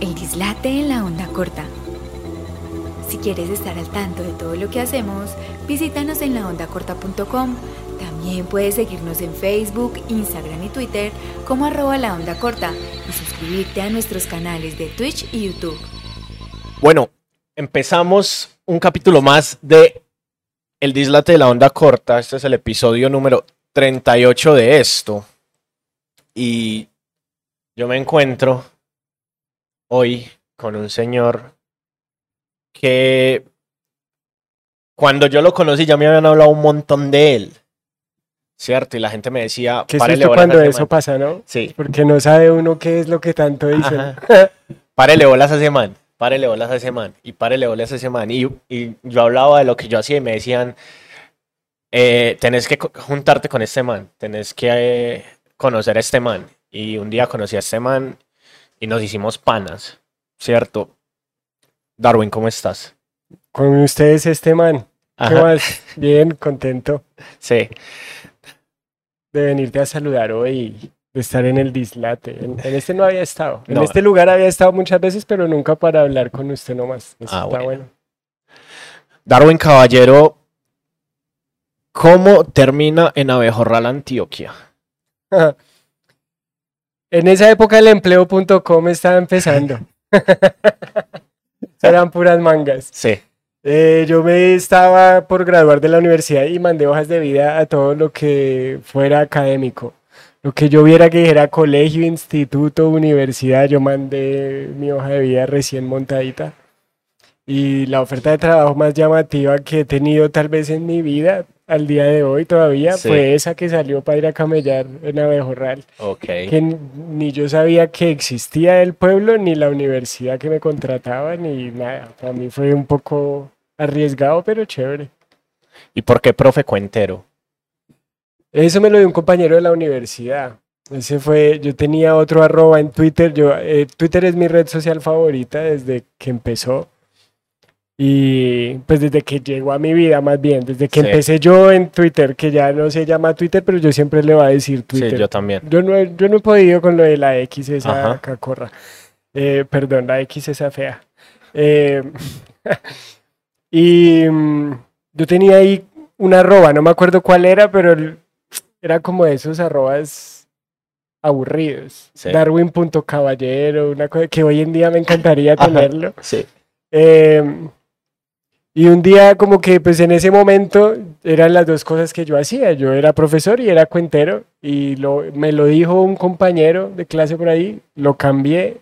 El dislate en la onda corta. Si quieres estar al tanto de todo lo que hacemos, visítanos en laondacorta.com. También puedes seguirnos en Facebook, Instagram y Twitter como arroba la onda corta y suscribirte a nuestros canales de Twitch y YouTube. Bueno, empezamos un capítulo más de El Dislate de la Onda Corta. Este es el episodio número 38 de esto. Y yo me encuentro hoy con un señor que cuando yo lo conocí ya me habían hablado un montón de él. ¿Cierto? Y la gente me decía, Qué "Párele susto bolas a cuando eso man". pasa, ¿no? Sí, Porque no sabe uno qué es lo que tanto dicen. Párele bolas a ese man, párele bolas a ese man, y párele bolas a ese man. Y, y yo hablaba de lo que yo hacía y me decían, eh, tenés que juntarte con este man, tenés que eh, conocer a este man. Y un día conocí a este man y nos hicimos panas, ¿cierto? Darwin, ¿cómo estás? Con ustedes este man. ¿Qué Ajá, más? Bien, contento sí. de venirte a saludar hoy, de estar en el dislate. En, en este no había estado. En No. este lugar había estado muchas veces, pero nunca para hablar con usted nomás. Eso Ah, está bueno. bueno. Darwin Caballero, ¿cómo termina en Abejorral, Antioquia? En esa época el empleo.com estaba empezando. Eran puras mangas. Sí, Eh, yo me estaba por graduar de la universidad y mandé hojas de vida a todo lo que fuera académico. Lo que yo viera que dijera colegio, instituto, universidad, yo mandé mi hoja de vida recién montadita. Y la oferta de trabajo más llamativa que he tenido tal vez en mi vida, al día de hoy todavía, Sí. fue esa que salió para ir a camellar en Abejorral ok. que ni yo sabía que existía el pueblo, ni la universidad que me contrataba, ni nada. Para mí fue un poco arriesgado, pero chévere. ¿Y por qué profe cuentero? Eso me lo dio un compañero de la universidad. Ese fue, yo tenía otro arroba en Twitter. Yo, eh, Twitter es mi red social favorita desde que empezó. Y pues desde que llegó a mi vida, más bien, desde que Sí. empecé yo en Twitter, que ya no se llama Twitter, pero yo siempre le voy a decir Twitter. Sí, yo también. Yo no, he- yo no he podido con lo de la X esa Ajá. cacorra. Eh, perdón, la X esa fea. Eh, y mm, yo tenía ahí una arroba, no me acuerdo cuál era, pero era como de esos arrobas aburridos. Sí. Darwin.caballero, una cosa que hoy en día me encantaría Ajá. tenerlo. Sí. Eh, y un día como que pues en ese momento eran las dos cosas que yo hacía. Yo era profesor y era cuentero y lo, me lo dijo un compañero de clase por ahí, lo cambié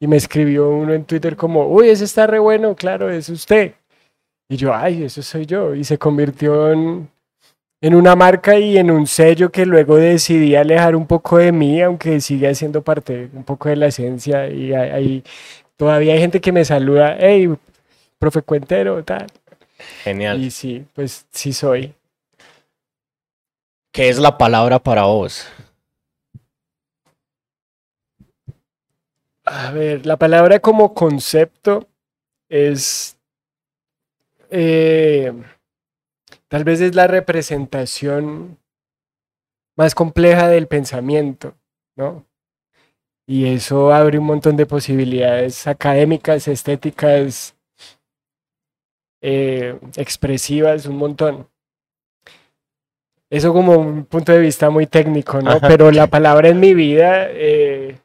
y me escribió uno en Twitter como, uy, ese está re bueno, claro, es usted. Y yo, ay, eso soy yo. Y se convirtió en, en una marca y en un sello que luego decidí alejar un poco de mí, aunque sigue siendo parte un poco de la esencia y hay Todavía hay gente que me saluda, hey, profe cuentero, tal. Genial. Y sí, pues sí soy. ¿Qué es la palabra para vos? A ver, la palabra como concepto es, eh, tal vez es la representación más compleja del pensamiento, ¿no? Y eso abre un montón de posibilidades académicas, estéticas, eh, expresivas, un montón. Eso como un punto de vista muy técnico, ¿no? Ajá. Pero la palabra en mi vida, eh,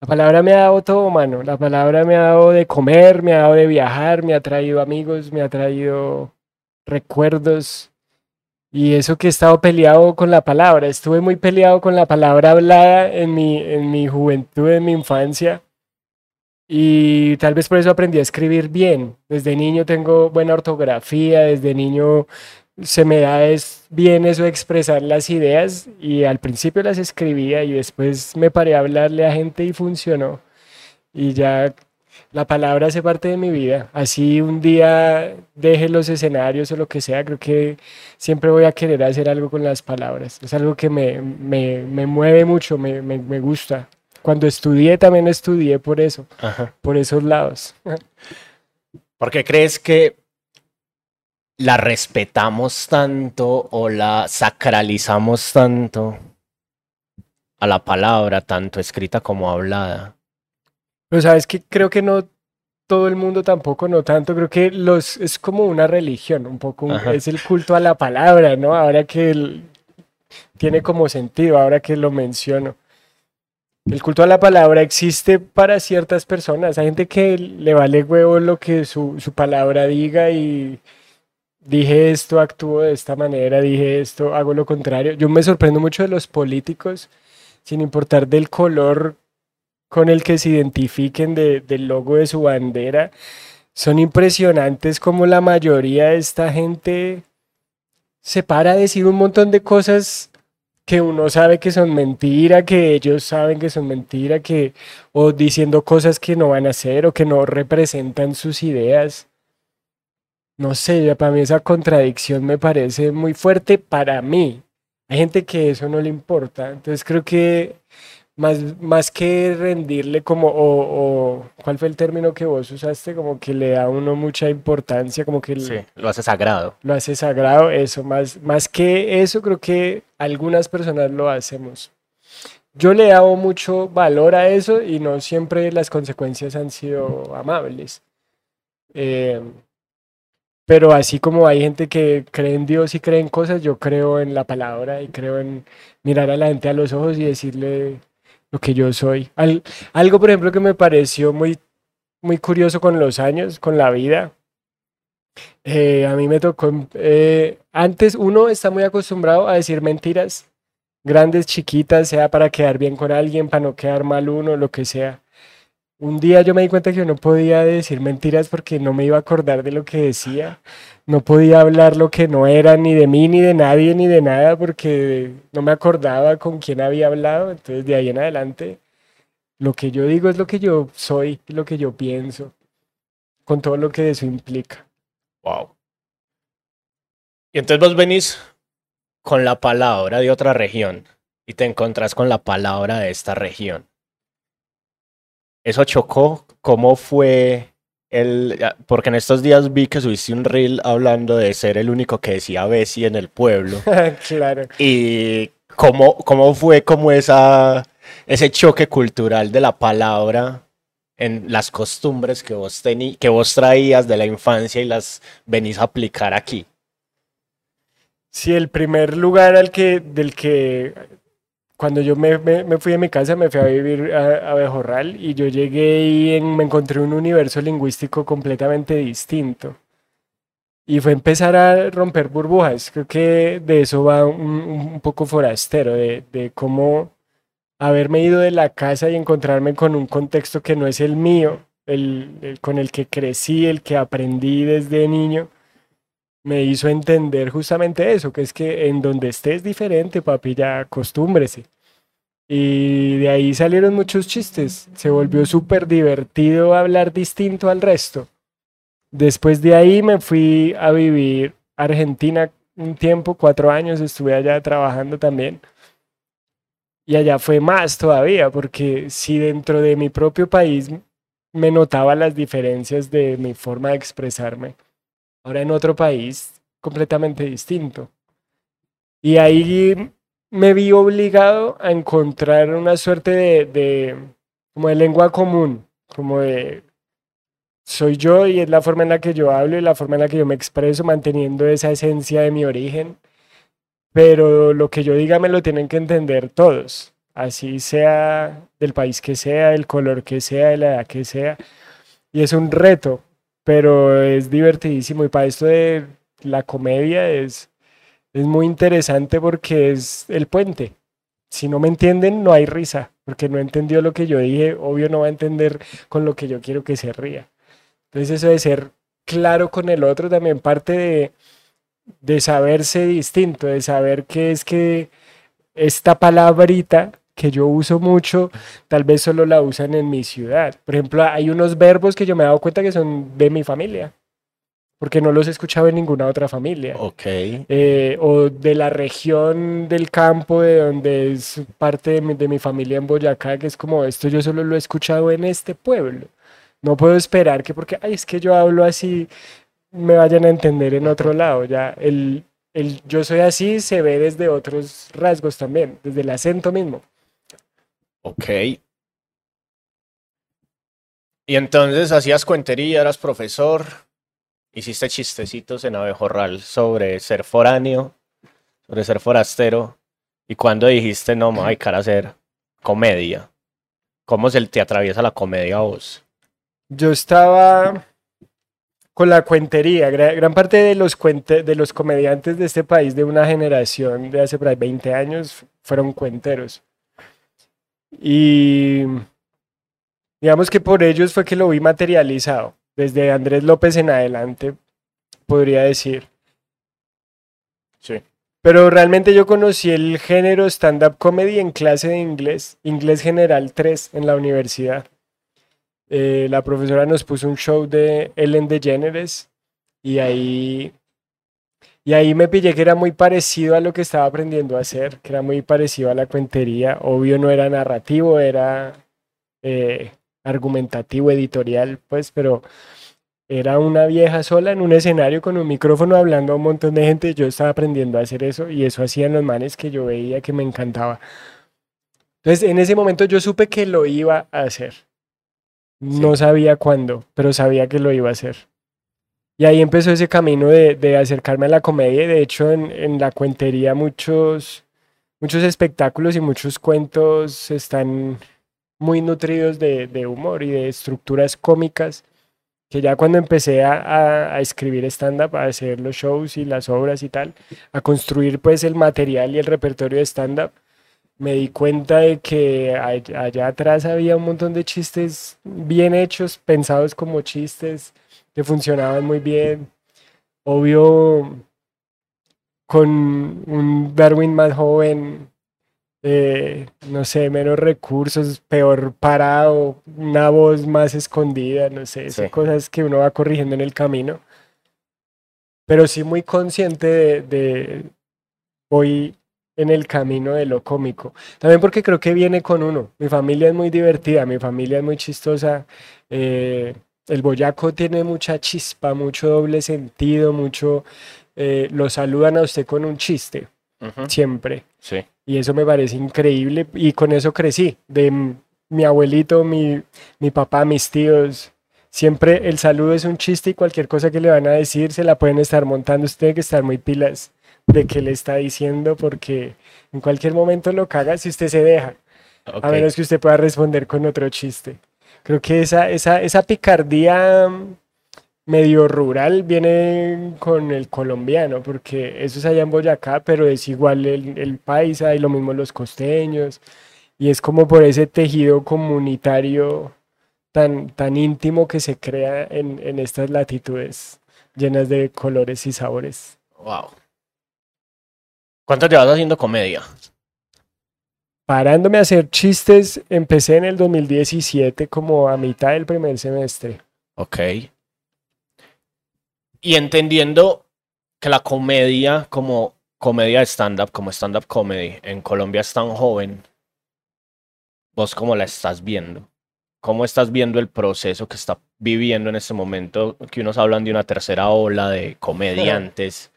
la palabra me ha dado todo, mano. La palabra me ha dado de comer, me ha dado de viajar, me ha traído amigos, me ha traído recuerdos. Y eso que he estado peleado con la palabra. Estuve muy peleado con la palabra hablada en mi, en mi juventud, en mi infancia. Y tal vez por eso aprendí a escribir bien. Desde niño tengo buena ortografía, desde niño se me da es bien eso de expresar las ideas y al principio las escribía y después me paré a hablarle a gente y funcionó. Y ya la palabra hace parte de mi vida. Así un día deje los escenarios o lo que sea, creo que siempre voy a querer hacer algo con las palabras. Es algo que me, me, me mueve mucho, me, me, me gusta. Cuando estudié también estudié por eso, Ajá. por esos lados. ¿Por qué crees que la respetamos tanto o la sacralizamos tanto a la palabra, tanto escrita como hablada? Pero sabes que creo que no todo el mundo tampoco, no tanto, creo que los es como una religión, un poco un- es el culto a la palabra, ¿no? Ahora que el- tiene como sentido, ahora que lo menciono. El culto a la palabra existe para ciertas personas. Hay gente que le vale huevo lo que su, su palabra diga y dije esto, actúo de esta manera, dije esto, hago lo contrario. Yo me sorprendo mucho de los políticos, sin importar del color con el que se identifiquen de- del logo de su bandera. Son impresionantes como la mayoría de esta gente se para a decir un montón de cosas que uno sabe que son mentira, que ellos saben que son mentira, que o diciendo cosas que no van a hacer o que no representan sus ideas. No sé, ya para mí esa contradicción me parece muy fuerte para mí. Hay gente que eso no le importa, entonces creo que más, más que rendirle como, o, o, ¿cuál fue el término que vos usaste? Como que le da a uno mucha importancia, como que Sí, le- lo hace sagrado. lo hace sagrado, eso, más, más que eso, creo que algunas personas lo hacemos. Yo le dado mucho valor a eso y no siempre las consecuencias han sido amables. Eh, pero así como hay gente que cree en Dios y cree en cosas, yo creo en la palabra y creo en mirar a la gente a los ojos y decirle lo que yo soy. Al- algo, por ejemplo, que me pareció muy, muy curioso con los años, con la vida, eh, a mí me tocó, eh, antes uno está muy acostumbrado a decir mentiras, grandes, chiquitas, sea para quedar bien con alguien, para no quedar mal uno, lo que sea. Un día yo me di cuenta que yo no podía decir mentiras porque no me iba a acordar de lo que decía. No podía hablar lo que no era ni de mí, ni de nadie, ni de nada, porque no me acordaba con quién había hablado. Entonces de ahí en adelante, lo que yo digo es lo que yo soy, lo que yo pienso, con todo lo que eso implica. Wow. Y entonces vos venís con la palabra de otra región y te encontrás con la palabra de esta región. ¿Eso chocó? ¿Cómo fue el...? ya, Porque en estos días vi que subiste un reel hablando de ser el único que decía Bessie en el pueblo. claro. ¿Y cómo, cómo fue como esa, ese choque cultural de la palabra en las costumbres que vos, tení, que vos traías de la infancia y las venís a aplicar aquí? Sí, el primer lugar al que, del que cuando yo me, me- me fui de mi casa me fui a vivir a, a Bejorral y yo llegué y en- me encontré un universo lingüístico completamente distinto. Y fue empezar a romper burbujas. Creo que de eso va un, un- poco forastero, de, de cómo haberme ido de la casa y encontrarme con un contexto que no es el mío, el, el con el que crecí, el que aprendí desde niño me hizo entender justamente eso, que es que en donde estés diferente, papi, ya acostúmbrese. Y de ahí salieron muchos chistes. Se volvió súper divertido hablar distinto al resto. Después de ahí me fui a vivir Argentina un tiempo, cuatro años, estuve allá trabajando también. Y allá fue más todavía, porque si dentro de mi propio país me notaba las diferencias de mi forma de expresarme, ahora en otro país completamente distinto. Y ahí me vi obligado a encontrar una suerte de, como de lengua común, como de soy yo y es la forma en la que yo hablo y la forma en la que yo me expreso, manteniendo esa esencia de mi origen. Pero lo que yo diga me lo tienen que entender todos, así sea del país que sea, del color que sea, de la edad que sea. Y es un reto, pero es divertidísimo. Y para esto de la comedia es, es muy interesante porque es el puente. Si no me entienden, no hay risa, porque no entendió lo que yo dije, obvio no va a entender con lo que yo quiero que se ría. Entonces eso de ser claro con el otro también parte de, de saberse distinto, de saber que es que esta palabrita que yo uso mucho, tal vez solo la usan en mi ciudad. Por ejemplo, hay unos verbos que yo me he dado cuenta que son de mi familia, porque no los he escuchado en ninguna otra familia. Ok. Eh, o de la región del campo de donde es parte de mi, de mi familia en Boyacá, que es como esto yo solo lo he escuchado en este pueblo. No puedo esperar que porque, ay, es que yo hablo así, me vayan a entender en otro lado. Ya el, el yo soy así se ve desde otros rasgos también, desde el acento mismo. Ok. Y entonces hacías cuentería, eras profesor, hiciste chistecitos en Abejorral sobre ser foráneo, sobre ser forastero. Y cuando dijiste, no, me voy a a hacer comedia. ¿Cómo se te atraviesa la comedia a vos? Yo estaba con la cuentería. Gra- Gran, parte de los, cuente- de los comediantes de este país de una generación de hace por ahí 20 años fueron cuenteros. Y digamos que por ellos fue que lo vi materializado. Desde Andrés López en adelante, podría decir. Sí. Pero realmente yo conocí el género stand-up comedy en clase de inglés, inglés general 3 en la universidad. Eh, la profesora nos puso un show de Ellen DeGeneres y ahí, y ahí me pillé que era muy parecido a lo que estaba aprendiendo a hacer, que era muy parecido a la cuentería. Obvio no era narrativo, era eh, argumentativo, editorial, pues, pero era una vieja sola en un escenario con un micrófono hablando a un montón de gente. Yo estaba aprendiendo a hacer eso y eso hacían los manes que yo veía que me encantaba. Entonces, en ese momento yo supe que lo iba a hacer. No sabía cuándo, pero sabía que lo iba a hacer. Y ahí empezó ese camino de, de acercarme a la comedia. De hecho, en, en la cuentería muchos, muchos espectáculos y muchos cuentos están muy nutridos de, de humor y de estructuras cómicas que ya cuando empecé a, a- escribir stand-up, a hacer los shows y las obras y tal, a construir pues el material y el repertorio de stand-up, me di cuenta de que all- allá atrás había un montón de chistes bien hechos, pensados como chistes, que funcionaban muy bien. Obvio, con un Darwin más joven, eh, no sé, menos recursos, peor parado, una voz más escondida, no sé, Sí. cosas que uno va corrigiendo en el camino. Pero sí muy consciente de, de voy en el camino de lo cómico. También porque creo que viene con uno. Mi familia es muy divertida, mi familia es muy chistosa. eh, el boyaco tiene mucha chispa, mucho doble sentido, mucho... eh, lo saludan a usted con un chiste, siempre. Sí. Y eso me parece increíble y con eso crecí, de mi abuelito, mi, mi papá, mis tíos. Siempre el saludo es un chiste y cualquier cosa que le van a decir se la pueden estar montando. Usted tiene que estar muy pilas de qué le está diciendo porque en cualquier momento lo caga si usted se deja, a menos que usted pueda responder con otro chiste. Creo que esa, esa, esa picardía mm, medio rural viene con el colombiano, porque eso es allá en Boyacá, pero es igual el, el paisa y lo mismo los costeños, y es como por ese tejido comunitario tan, tan íntimo que se crea en, en estas latitudes llenas de colores y sabores. Wow. ¿Cuánto llevas haciendo comedia? Parándome a hacer chistes, empecé en el 2017 como a mitad del primer semestre. Ok. Y entendiendo que la comedia como comedia de stand-up, como stand-up comedy en Colombia es tan joven, ¿vos cómo la estás viendo? ¿Cómo estás viendo el proceso que está viviendo en este momento? Que unos hablan de una tercera ola de comediantes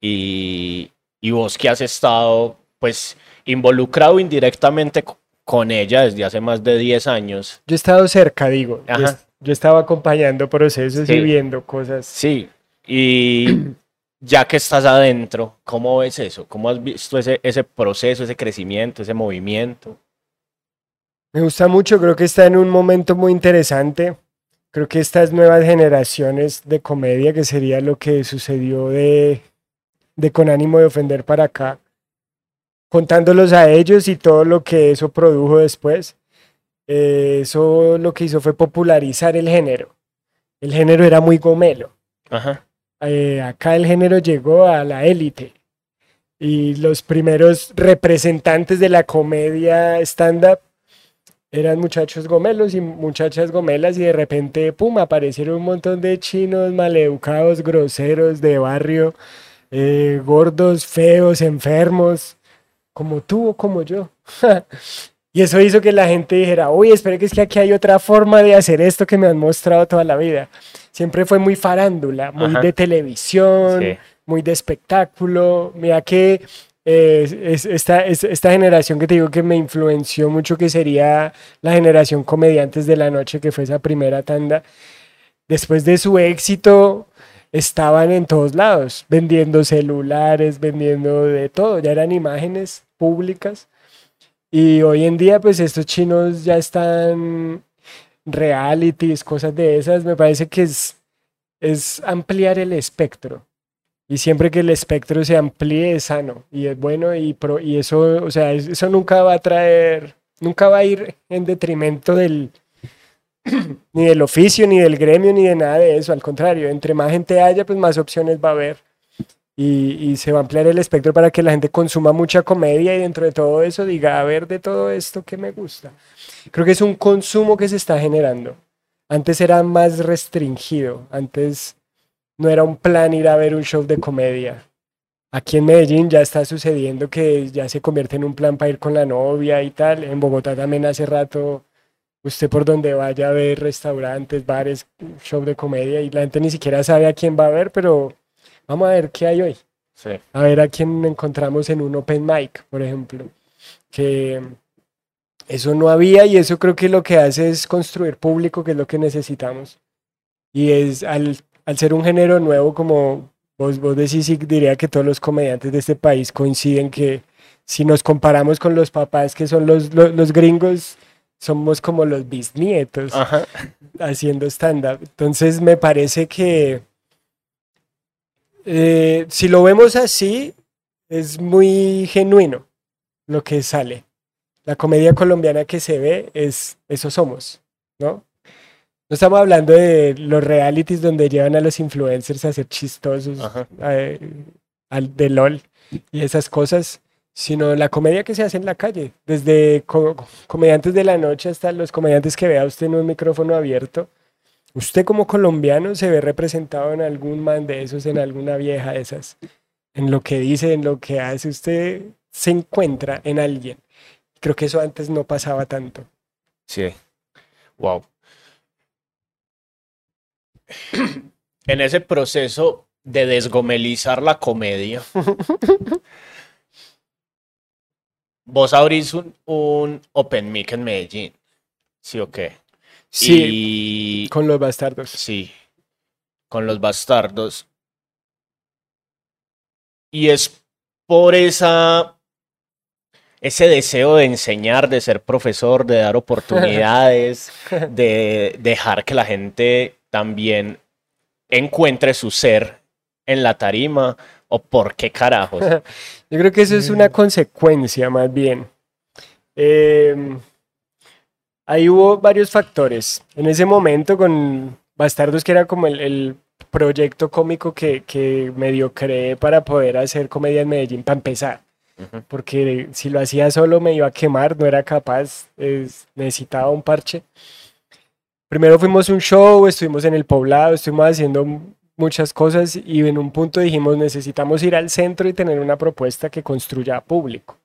y, y vos que has estado pues involucrado indirectamente co- con ella desde hace más de 10 años. Yo he estado cerca, digo. Yo, yo estaba acompañando procesos Sí. y viendo cosas. Sí, y ya que estás adentro, ¿cómo ves eso? ¿Cómo has visto ese, ese proceso, ese crecimiento, ese movimiento? Me gusta mucho, creo que está en un momento muy interesante. Creo que estas nuevas generaciones de comedia, que sería lo que sucedió de, de con ánimo de ofender para acá, contándolos a ellos y todo lo que eso produjo después, eh, eso lo que hizo fue popularizar el género. El género era muy gomelo. Ajá. eh, acá el género llegó a la élite y los primeros representantes de la comedia stand-up eran muchachos gomelos y muchachas gomelas y de repente, pum, aparecieron un montón de chinos maleducados, groseros, de barrio, eh, gordos, feos, enfermos, como tú o como yo. Y eso hizo que la gente dijera, uy, espere que es que aquí hay otra forma de hacer esto que me han mostrado toda la vida. Siempre fue muy farándula, muy Ajá. de televisión, Sí. muy de espectáculo. Mira que eh, es, esta, es- esta generación que te digo que me influenció mucho, que sería la generación comediantes de la noche, que fue esa primera tanda. Después de su éxito, estaban en todos lados, vendiendo celulares, vendiendo de todo, ya eran imágenes públicas. Y hoy en día, pues estos chinos ya están realities, cosas de esas, me parece que es, es ampliar el espectro. Y siempre que el espectro se amplíe es sano y es bueno y, pro- y eso, o sea, es- eso nunca va a traer, nunca va a ir en detrimento del, ni del oficio, ni del gremio, ni de nada de eso. Al contrario, entre más gente haya, pues más opciones va a haber. Y, se va a ampliar el espectro para que la gente consuma mucha comedia y dentro de todo eso diga, a ver de todo esto que me gusta. Creo que es un consumo que se está generando. Antes era más restringido, antes no era un plan ir a ver un show de comedia. Aquí en Medellín ya está sucediendo que ya se convierte en un plan para ir con la novia y tal. En Bogotá también hace rato, usted por donde vaya a ver restaurantes, bares, show de comedia y la gente ni siquiera sabe a quién va a ver, pero vamos a ver qué hay hoy Sí. a ver a quién encontramos en un open mic, por ejemplo. Que eso no había y eso creo que lo que hace es construir público, que es lo que necesitamos. Y es al, al ser un género nuevo, como vos, vos decís, y diría que todos los comediantes de este país coinciden que si nos comparamos con los papás que son los, los, los gringos, somos como los bisnietos Ajá. haciendo stand-up. Entonces me parece que eh, si lo vemos así, es muy genuino lo que sale. La comedia colombiana que se ve es eso somos, ¿no? No estamos hablando de los realities donde llevan a los influencers a ser chistosos, Ajá. eh, al de LOL y esas cosas, sino la comedia que se hace en la calle, desde co- comediantes de la noche hasta los comediantes que vea usted en un micrófono abierto. Usted como colombiano se ve representado en algún man de esos, en alguna vieja de esas, en lo que dice, en lo que hace, usted se encuentra en alguien. Creo que eso antes no pasaba tanto. Sí. Wow. En ese proceso de desgomelizar la comedia, vos abrís un, un Open Mic en Medellín. ¿Sí o qué? Sí, Y con los bastardos. sí, con los bastardos. Y es por esa ese deseo de enseñar, de ser profesor, de dar oportunidades, de dejar que la gente también encuentre su ser en la tarima, o por qué carajos. Yo creo que eso es una consecuencia más bien. Eh, ahí hubo varios factores. En ese momento con Bastardos, que era como el, el proyecto cómico que, que medio creé para poder hacer comedia en Medellín, para empezar. Ujú. Porque si lo hacía solo me iba a quemar, no era capaz, es- necesitaba un parche. Primero fuimos a un show, estuvimos en el poblado, estuvimos haciendo muchas cosas y en un punto dijimos necesitamos ir al centro y tener una propuesta que construya público,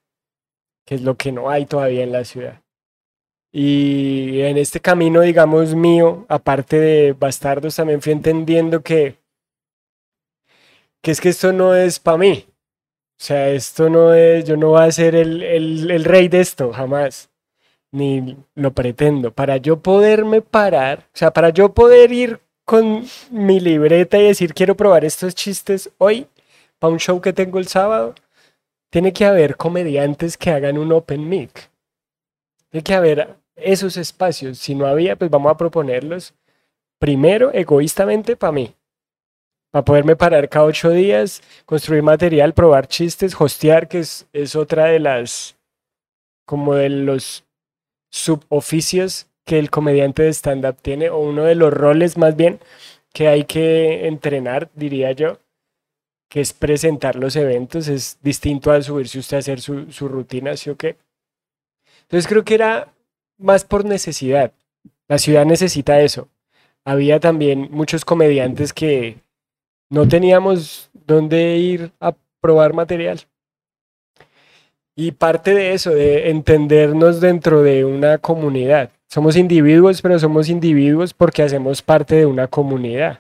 que es lo que no hay todavía en la ciudad. Y en este camino, digamos, mío, aparte de Bastardos, también fui entendiendo que, que es que esto no es para mí. O sea, esto no es, yo no voy a ser el, el, el rey de esto, jamás. Ni lo pretendo. Para yo poderme parar, o sea, para yo poder ir con mi libreta y decir quiero probar estos chistes hoy, para un show que tengo el sábado, tiene que haber comediantes que hagan un open mic. Tiene que haber esos espacios. Si no había, pues vamos a proponerlos. Primero, egoístamente para mí. Para poderme parar cada ocho días, construir material, probar chistes, hostear, que es, es otra de las, como de los suboficios que el comediante de stand-up tiene, o uno de los roles más bien que hay que entrenar, diría yo, que es presentar los eventos, es distinto a subirse usted a hacer su, su rutina, ¿sí o qué? Entonces creo que era más por necesidad. La ciudad necesita eso. Había también muchos comediantes que no teníamos dónde ir a probar material. Y parte de eso, de entendernos dentro de una comunidad. Somos individuos, pero somos individuos porque hacemos parte de una comunidad.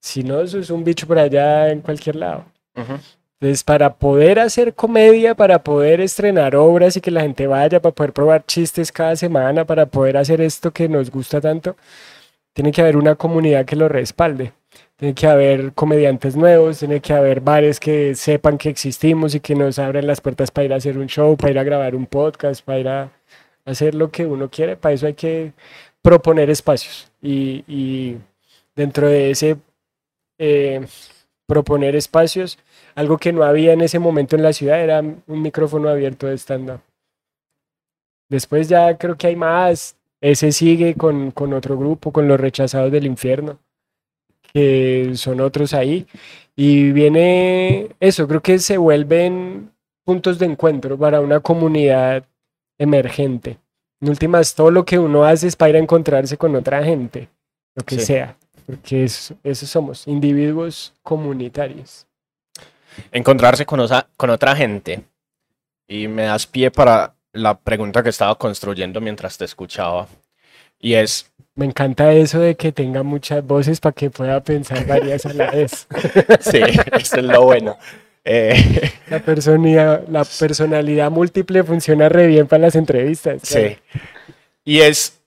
Si no, eso es un bicho por allá en cualquier lado. Ujú. Entonces, para poder hacer comedia, para poder estrenar obras y que la gente vaya, para poder probar chistes cada semana, para poder hacer esto que nos gusta tanto, tiene que haber una comunidad que lo respalde. Tiene que haber comediantes nuevos, tiene que haber bares que sepan que existimos y que nos abran las puertas para ir a hacer un show, para ir a grabar un podcast, para ir a hacer lo que uno quiere. Para eso hay que proponer espacios. Y, dentro de ese eh, proponer espacios, algo que no había en ese momento en la ciudad era un micrófono abierto de stand-up. Después ya creo que hay más. Ese sigue con, con otro grupo, con los rechazados del infierno, que son otros ahí. Y viene eso, creo que se vuelven puntos de encuentro para una comunidad emergente. En últimas, todo lo que uno hace es para ir a encontrarse con otra gente, lo que sea, porque eso, somos, individuos comunitarios. Encontrarse con, con otra gente. Y me das pie para la pregunta que estaba construyendo mientras te escuchaba. Y es... Me encanta eso de que tenga muchas voces para que pueda pensar varias a la vez. sí, eso es lo bueno. Eh, la, personalidad, la personalidad múltiple funciona re bien para las entrevistas. Sí. Y es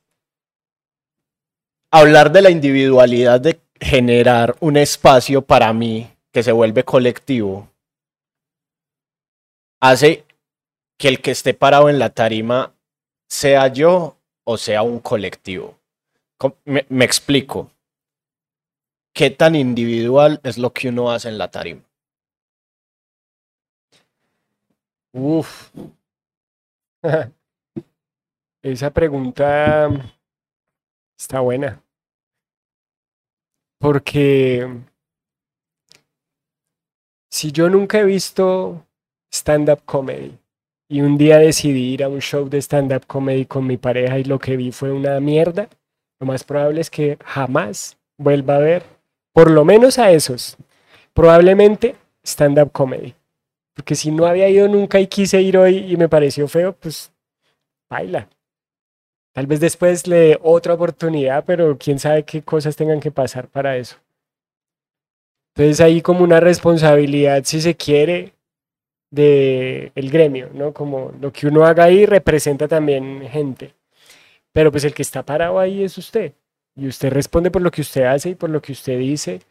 hablar de la individualidad, de generar un espacio para mí que se vuelve colectivo, hace que el que esté parado en la tarima sea yo o sea un colectivo. Me, me explico. ¿Qué tan individual es lo que uno hace en la tarima? Uf. Esa pregunta está buena. Porque si yo nunca he visto stand-up comedy y un día decidí ir a un show de stand-up comedy con mi pareja y lo que vi fue una mierda, lo más probable es que jamás vuelva a ver, por lo menos a esos, probablemente stand-up comedy. Porque si no había ido nunca y quise ir hoy y me pareció feo, pues baila. Tal vez después le dé otra oportunidad, pero quién sabe qué cosas tengan que pasar para eso. Entonces hay como una responsabilidad, si se quiere, de el gremio, ¿no? Como lo que uno haga ahí representa también gente. Pero pues el que está parado ahí es usted. Y usted responde por lo que usted hace y por lo que usted dice.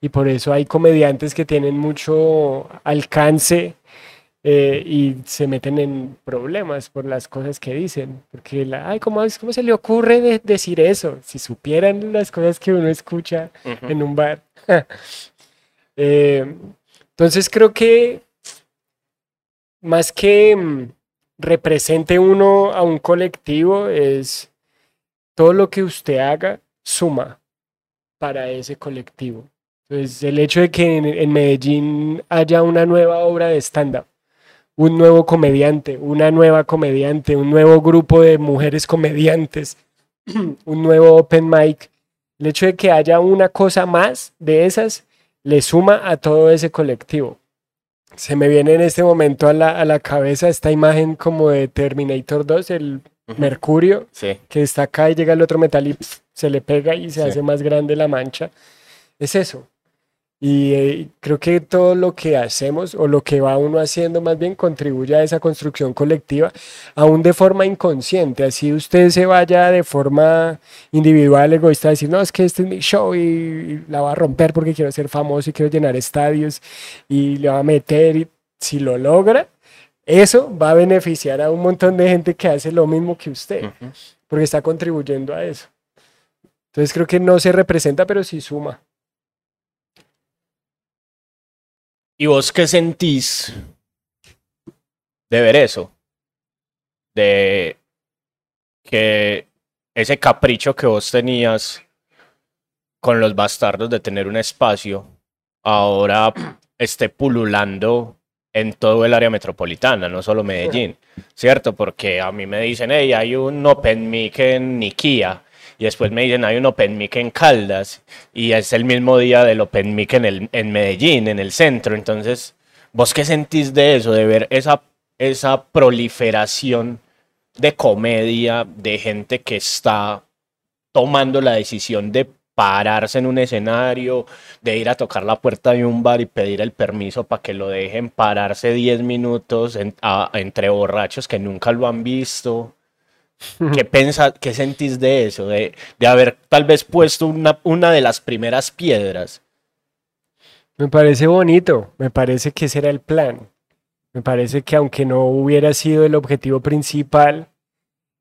Y por eso hay comediantes que tienen mucho alcance eh, y se meten en problemas por las cosas que dicen. Porque, la, ay, ¿cómo, ¿cómo se le ocurre decir eso? Si supieran las cosas que uno escucha en un bar. Eh, entonces creo que más que mm, represente uno a un colectivo es todo lo que usted haga suma para ese colectivo. Entonces, el hecho de que en, Medellín haya una nueva obra de stand-up, un nuevo comediante, una nueva comediante, un nuevo grupo de mujeres comediantes, un nuevo open mic, el hecho de que haya una cosa más de esas le suma a todo ese colectivo. Se me viene en este momento a la, a la cabeza esta imagen como de Terminator 2, el Mercurio, que está acá y llega el otro metal y se le pega y se hace más grande la mancha. Es eso. Y eh, creo que todo lo que hacemos o lo que va uno haciendo más bien contribuye a esa construcción colectiva, aún de forma inconsciente. Así usted se vaya de forma individual, egoísta, a decir, no, es que este es mi show y, la va a romper porque quiero ser famoso y quiero llenar estadios y le va a meter. Y si lo logra, eso va a beneficiar a un montón de gente que hace lo mismo que usted, porque está contribuyendo a eso. Entonces creo que no se representa, pero sí suma. ¿Y vos qué sentís de ver eso? De que ese capricho que vos tenías con los bastardos de tener un espacio ahora esté pululando en todo el área metropolitana, no solo Medellín, ¿cierto? Porque a mí me dicen, hey, hay un Open Mic en Nikia, y después me dicen, hay un Open Mic en Caldas, y es el mismo día del Open Mic en, el, en Medellín, en el centro. Entonces, ¿vos qué sentís de eso, de ver esa, esa proliferación de comedia, de gente que está tomando la decisión de pararse en un escenario, de ir a tocar la puerta de un bar y pedir el permiso para que lo dejen pararse 10 minutos entre borrachos que nunca lo han visto. ¿Qué, pensa, qué sentís de eso? De, de haber tal vez puesto una, una de las primeras piedras. Me parece bonito, me parece que ese era el plan. Me parece que aunque no hubiera sido el objetivo principal,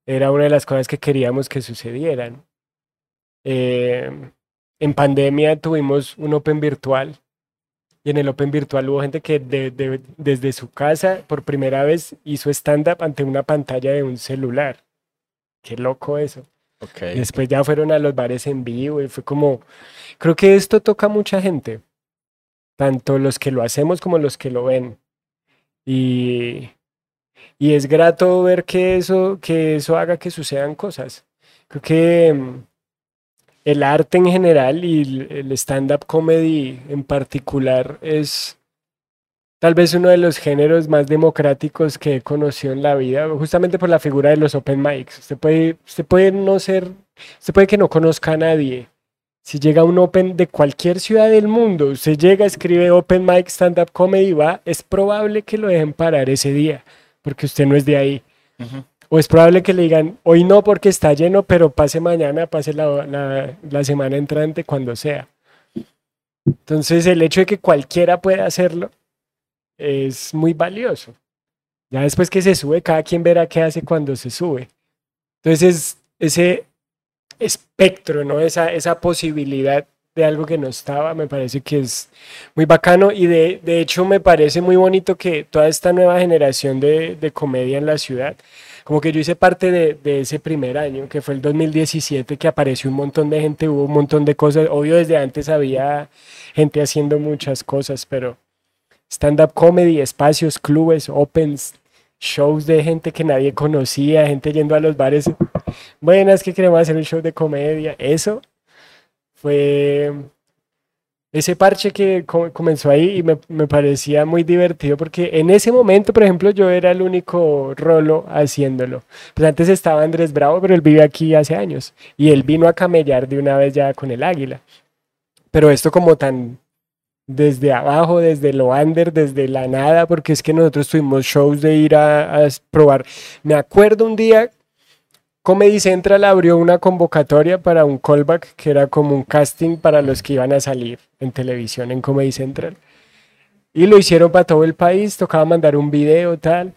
era una de las cosas que queríamos que sucedieran. Eh, en pandemia tuvimos un Open virtual y en el Open virtual hubo gente que desde su casa por primera vez hizo stand-up ante una pantalla de un celular. Qué loco eso. Después ya fueron a los bares en vivo y fue como, creo que esto toca a mucha gente, tanto los que lo hacemos como los que lo ven. Y, y es grato ver que eso, que eso haga que sucedan cosas. Creo que mm, el arte en general y el stand-up comedy en particular es tal vez uno de los géneros más democráticos que he conocido en la vida, justamente por la figura de los open mics. Usted puede, usted puede no ser, usted puede que no conozca a nadie. Si llega un open de cualquier ciudad del mundo, usted llega, escribe open mic, stand-up comedy, va, es probable que lo dejen parar ese día, porque usted no es de ahí. O es probable que le digan, hoy no porque está lleno, pero pase mañana, pase la, la semana entrante, cuando sea. Entonces el hecho de que cualquiera pueda hacerlo es muy valioso. Ya después que se sube, cada quien verá qué hace cuando se sube. Entonces, ese espectro, ¿no? Esa, esa posibilidad de algo que no estaba, me parece que es muy bacano y de, de hecho me parece muy bonito que toda esta nueva generación de, de comedia en la ciudad, como que yo hice parte de, de, ese primer año, que fue el 2017, que apareció un montón de gente, hubo un montón de cosas, obvio desde antes había gente haciendo muchas cosas, pero stand-up comedy, espacios, clubes, opens, shows de gente que nadie conocía, gente yendo a los bares. Buenas, que queremos hacer un show de comedia. Eso fue ese parche que comenzó ahí y me, me, parecía muy divertido porque en ese momento, por ejemplo, yo era el único rolo haciéndolo. Pues antes estaba Andrés Bravo, pero él vive aquí hace años y él vino a camellar de una vez ya con el águila. Pero esto como tan desde abajo, desde lo under, desde la nada, porque es que nosotros tuvimos shows de ir a, probar. Me acuerdo un día, Comedy Central abrió una convocatoria para un callback, que era como un casting para los que iban a salir en televisión en Comedy Central. Y lo hicieron para todo el país, tocaba mandar un video, tal.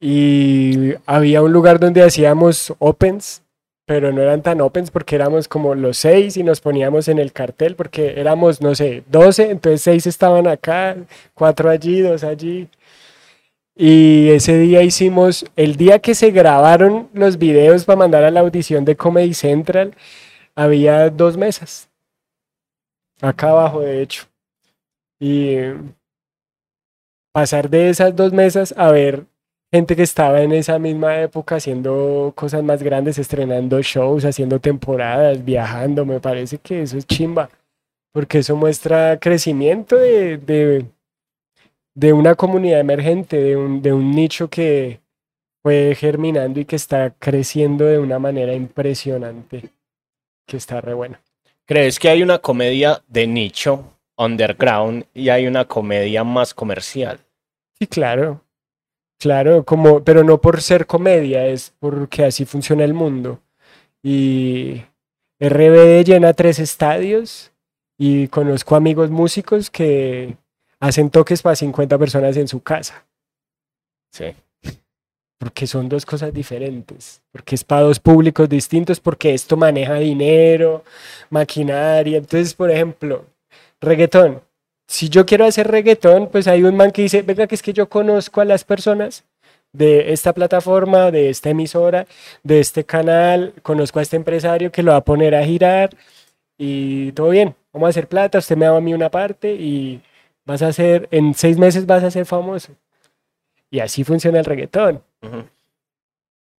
Y había un lugar donde hacíamos opens pero no eran tan opens porque éramos como los seis y nos poníamos en el cartel porque éramos, no sé, doce, entonces seis estaban acá, cuatro allí, dos allí. Y ese día hicimos, el día que se grabaron los videos para mandar a la audición de Comedy Central, había dos mesas. Acá abajo, de hecho. Y pasar de esas dos mesas a ver gente que estaba en esa misma época haciendo cosas más grandes, estrenando shows, haciendo temporadas, viajando. Me parece que eso es chimba, porque eso muestra crecimiento de, de, una comunidad emergente, de un, de un nicho que fue germinando y que está creciendo de una manera impresionante, que está re bueno. ¿Crees que hay una comedia de nicho, underground, y hay una comedia más comercial? Sí, claro. Claro, como, pero no por ser comedia, es porque así funciona el mundo. Y RBD llena tres estadios y conozco amigos músicos que hacen toques para 50 personas en su casa. Sí. Porque son dos cosas diferentes. Porque es para dos públicos distintos, porque esto maneja dinero, maquinaria. Entonces, por ejemplo, reggaetón si yo quiero hacer reggaetón, pues hay un man que dice, venga, que es que yo conozco a las personas de esta plataforma, de esta emisora, de este canal, conozco a este empresario que lo va a poner a girar y todo bien, vamos a hacer plata, usted me da a mí una parte y vas a hacer, en seis meses vas a ser famoso. Y así funciona el reggaetón.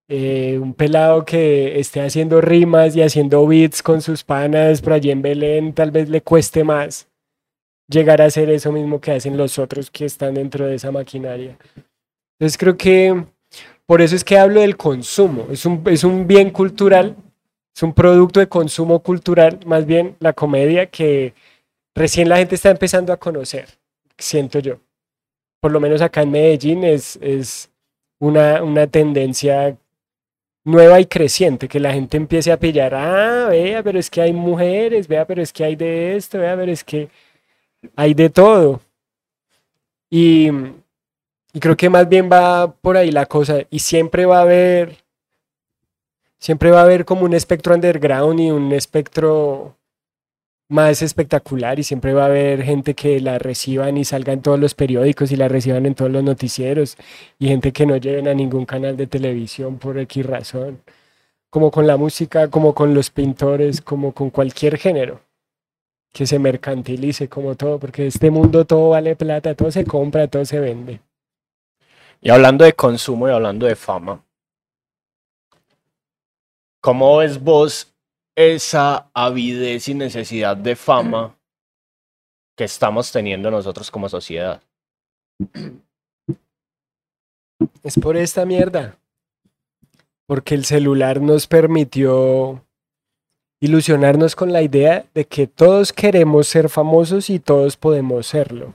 Eh, un pelado que esté haciendo rimas y haciendo beats con sus panas por allí en Belén, tal vez le cueste más llegar a hacer eso mismo que hacen los otros que están dentro de esa maquinaria. Entonces creo que por eso es que hablo del consumo. Es un, es un bien cultural Es un producto de consumo cultural, más bien la comedia que recién la gente está empezando a conocer, siento yo. Por lo menos acá en Medellín es, es una, una tendencia nueva y creciente, que la gente empiece a pillar, ah, vea, pero es que hay mujeres, vea, pero es que hay de esto, vea, pero es que hay de todo. Y, creo que más bien va por ahí la cosa, y siempre va a haber, siempre va a haber como un espectro underground y un espectro más espectacular y siempre va a haber gente que la reciban y salga en todos los periódicos y la reciban en todos los noticieros y gente que no lleven a ningún canal de televisión por X razón, como con la música, como con los pintores, como con cualquier género que se mercantilice como todo, porque este mundo todo vale plata, todo se compra, todo se vende. Y hablando de consumo y hablando de fama, ¿cómo ves vos esa avidez y necesidad de fama que estamos teniendo nosotros como sociedad. Es por esta mierda. Porque el celular nos permitió ilusionarnos con la idea de que todos queremos ser famosos y todos podemos serlo.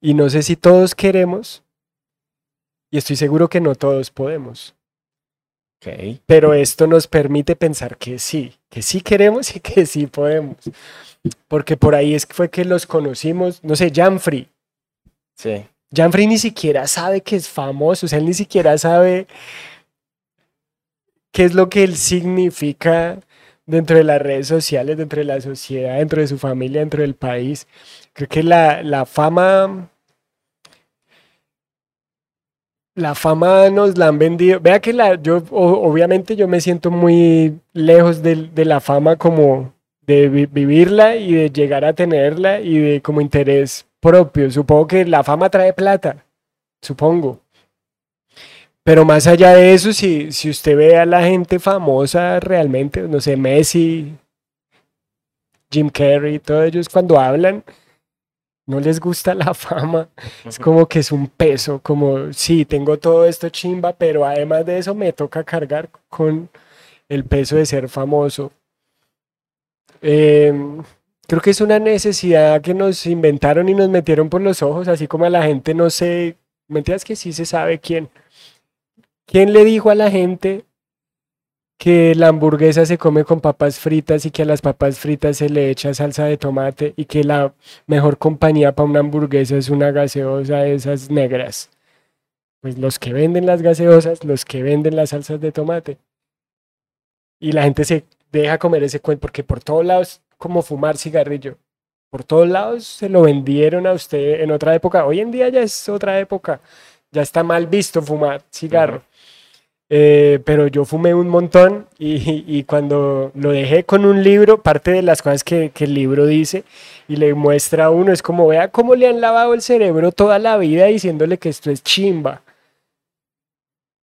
Y no sé si todos queremos, y estoy seguro que no todos podemos. Pero esto nos permite pensar que sí, que sí queremos y que sí podemos. Porque por ahí es, fue que los conocimos, no sé, Janfrey. Sí. Janfrey ni siquiera sabe que es famoso, o sea, él ni siquiera sabe qué es lo que él significa dentro de las redes sociales, dentro de la sociedad, dentro de su familia, dentro del país. Creo que la, la fama la fama nos la han vendido. Vea que la, yo, obviamente yo me siento muy lejos de, la fama como de vivirla y de llegar a tenerla y de como interés propio. Supongo que la fama trae plata, supongo. Pero más allá de eso, si, si usted ve a la gente famosa realmente, no sé, Messi, Jim Carrey, todos ellos cuando hablan, no les gusta la fama, es como que es un peso, como sí, tengo todo esto chimba, pero además de eso me toca cargar con el peso de ser famoso. Em, creo que es una necesidad que nos inventaron y nos metieron por los ojos, así como a la gente no sé, mentiras que sí se sabe quién. ¿Quién le dijo a la gente que la hamburguesa se come con papas fritas y que a las papas fritas se le echa salsa de tomate y que la mejor compañía para una hamburguesa es una gaseosa de esas negras. Pues los que venden las gaseosas, los que venden las salsas de tomate. Y la gente se deja comer ese cuento porque por todos lados, como fumar cigarrillo, por todos lados se lo vendieron a usted en otra época. Hoy en día ya es otra época. Ya está mal visto fumar cigarro. Eh, pero yo fumé un montón y, cuando lo dejé con un libro, parte de las cosas que, el libro dice y le muestra a uno es como vea cómo le han lavado el cerebro toda la vida diciéndole que esto es chimba.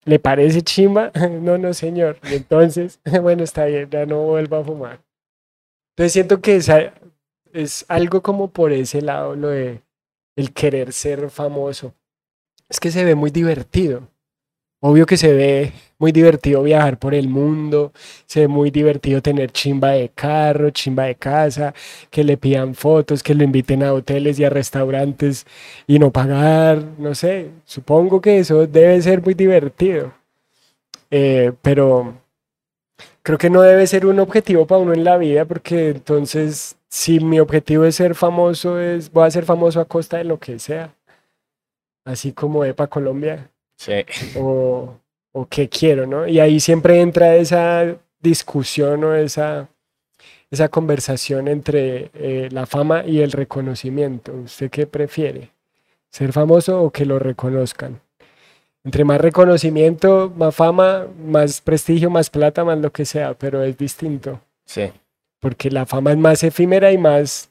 ¿Le parece chimba? no, no, señor. entonces, bueno, está bien, ya no vuelvo a fumar. Entonces siento que es, es algo como por ese lado, lo de el querer ser famoso. Es que se ve muy divertido. Obvio que se ve muy divertido viajar por el mundo, se ve muy divertido tener chimba de carro, chimba de casa, que le pidan fotos, que lo inviten a hoteles y a restaurantes y no pagar, no sé, supongo que eso debe ser muy divertido. Eh, pero creo que no debe ser un objetivo para uno en la vida porque entonces si mi objetivo es ser famoso, es voy a ser famoso a costa de lo que sea, así como EPA Colombia Sí. O, o qué quiero, ¿no? Y ahí siempre entra esa discusión o esa, esa conversación entre eh, la fama y el reconocimiento. ¿Usted qué prefiere? ¿Ser famoso o que lo reconozcan? Entre más reconocimiento, más fama, más prestigio, más plata, más lo que sea, pero es distinto. Sí. Porque la fama es más efímera y más,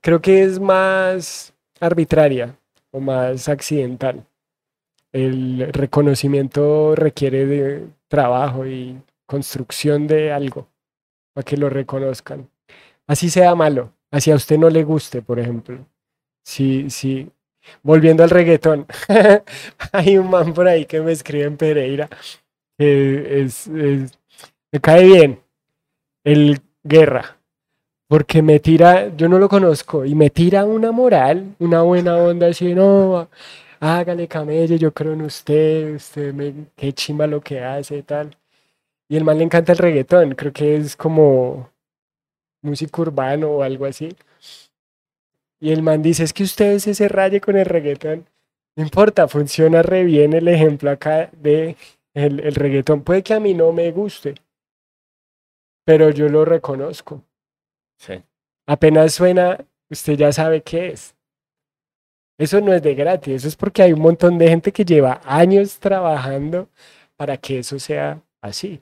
creo que es más arbitraria o más accidental el reconocimiento requiere de trabajo y construcción de algo para que lo reconozcan. Así sea malo, así a usted no le guste, por ejemplo. Sí, sí. Volviendo al reggaetón, hay un man por ahí que me escribe en Pereira, que es, me cae bien. El Guerra. Porque me tira, yo no lo conozco, y me tira una moral, una buena onda así, no, hágale camello, yo creo en usted, usted me, qué chimba lo que hace, tal. Y el man le encanta el reggaetón, creo que es como música urbano o algo así. Y el man dice, es que usted se raye con el reggaetón. No importa, funciona re bien el ejemplo acá de el, el reggaetón. Puede que a mí no me guste, pero yo lo reconozco. Sí. Apenas suena, usted ya sabe qué es. Eso no es de gratis, eso es porque hay un montón de gente que lleva años trabajando para que eso sea así.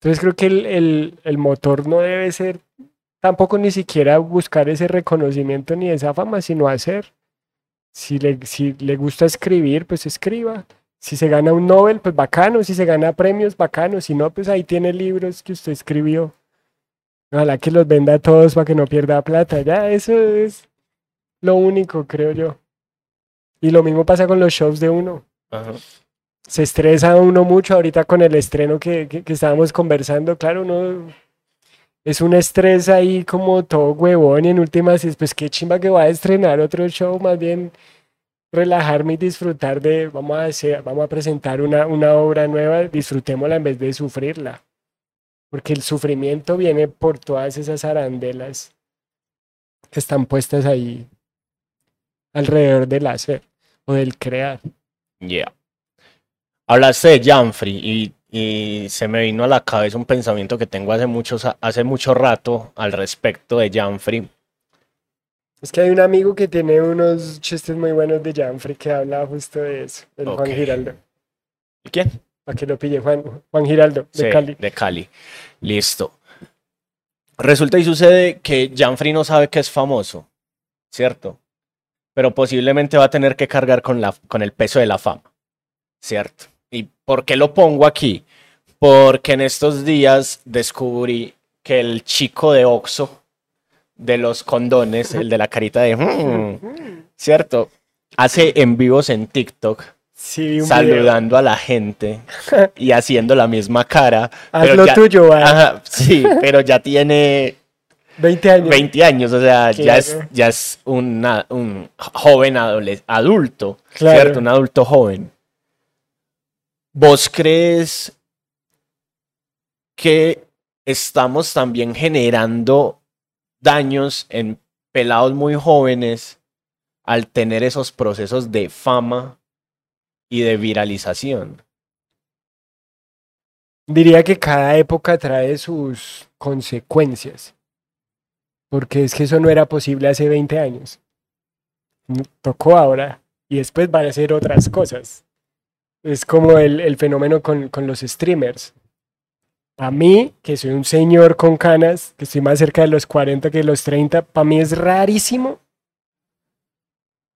Entonces creo que el, el, motor no debe ser tampoco ni siquiera buscar ese reconocimiento ni esa fama, sino hacer. Si le, si le gusta escribir, pues escriba. Si se gana un Nobel, pues bacano. Si se gana premios, bacano. Si no, pues ahí tiene libros que usted escribió. Ojalá que los venda todos para que no pierda plata. Ya, eso es lo único, creo yo. Y lo mismo pasa con los shows de uno. Ajá. Se estresa uno mucho ahorita con el estreno que, que, que estábamos conversando. Claro, uno es un estrés ahí como todo huevón y en últimas es pues qué chimba que va a estrenar otro show, más bien relajarme y disfrutar de, vamos a hacer, vamos a presentar una, una obra nueva, disfrutémosla en vez de sufrirla. Porque el sufrimiento viene por todas esas arandelas que están puestas ahí alrededor del hacer o del crear. Yeah. Hablaste de Janfrey y, y se me vino a la cabeza un pensamiento que tengo hace, muchos, hace mucho rato al respecto de Janfrey. Es que hay un amigo que tiene unos chistes muy buenos de Janfrey que habla justo de eso, el Juan. Giraldo. ¿Y quién? Para que lo pille, Juan, Juan Giraldo, de Sí, Cali. de Cali. Listo. Resulta y sucede que Janfrey no sabe que es famoso, ¿cierto? Pero posiblemente va a tener que cargar con, la, con el peso de la fama, ¿cierto? ¿Y por qué lo pongo aquí? Porque en estos días descubrí que el chico de Oxxo, de los condones, el de la carita de... "Mm", ¿cierto? Hace en vivos en TikTok Sí, video. saludando a la gente y haciendo la misma cara. Haz pero lo ya- tuyo, va. Ajá, sí, pero ya tiene 20 años. 20 años, o sea, ya es, ya es una- un joven adulto, Claro. ¿cierto? Un adulto joven. ¿Vos crees que estamos también generando daños en pelados muy jóvenes al tener esos procesos de fama y de viralización? Diría que cada época trae sus consecuencias. Porque es que eso no era posible hace 20 años. Mm, Tocó ahora. Y después van a ser otras cosas. Es como el, el fenómeno con, con los streamers. Para mí, que soy un señor con canas, que estoy más cerca de los 40 que de los 30, para mí es rarísimo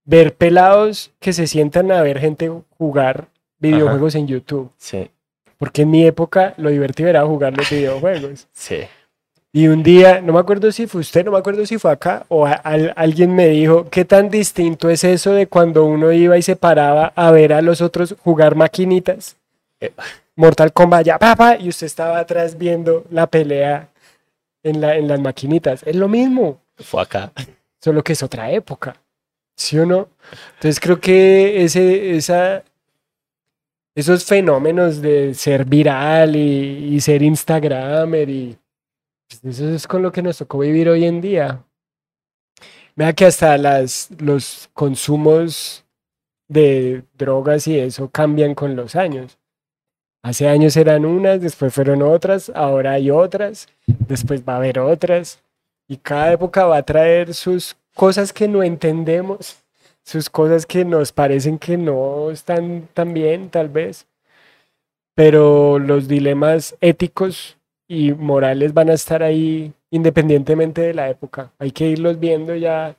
ver pelados que se sientan a ver gente jugar videojuegos en YouTube. Sí, Porque en mi época lo divertido era jugar los videojuegos. sí. Y un día, no me acuerdo si fue usted, no me acuerdo si fue acá, o a- al- alguien me dijo, ¿qué tan distinto es eso de cuando uno iba y se paraba a ver a los otros jugar maquinitas? Eh. Mortal Kombat, ya, papá, y usted estaba atrás viendo la pelea en, la, en las maquinitas. Es lo mismo, Fue acá. solo que es otra época. ¿Sí o no? Entonces creo que ese, esa, esos fenómenos de ser viral y, y ser Instagramer y pues, eso es con lo que nos tocó vivir hoy en día. Vea que hasta las, los consumos de drogas y eso cambian con los años. Hace años eran unas, después fueron otras, ahora hay otras, después va a haber otras. Y cada época va a traer sus cosas que no entendemos, sus cosas que nos parecen que no están tan bien, tal vez. Pero los dilemas éticos y morales van a estar ahí independientemente de la época. Hay que irlos viendo ya.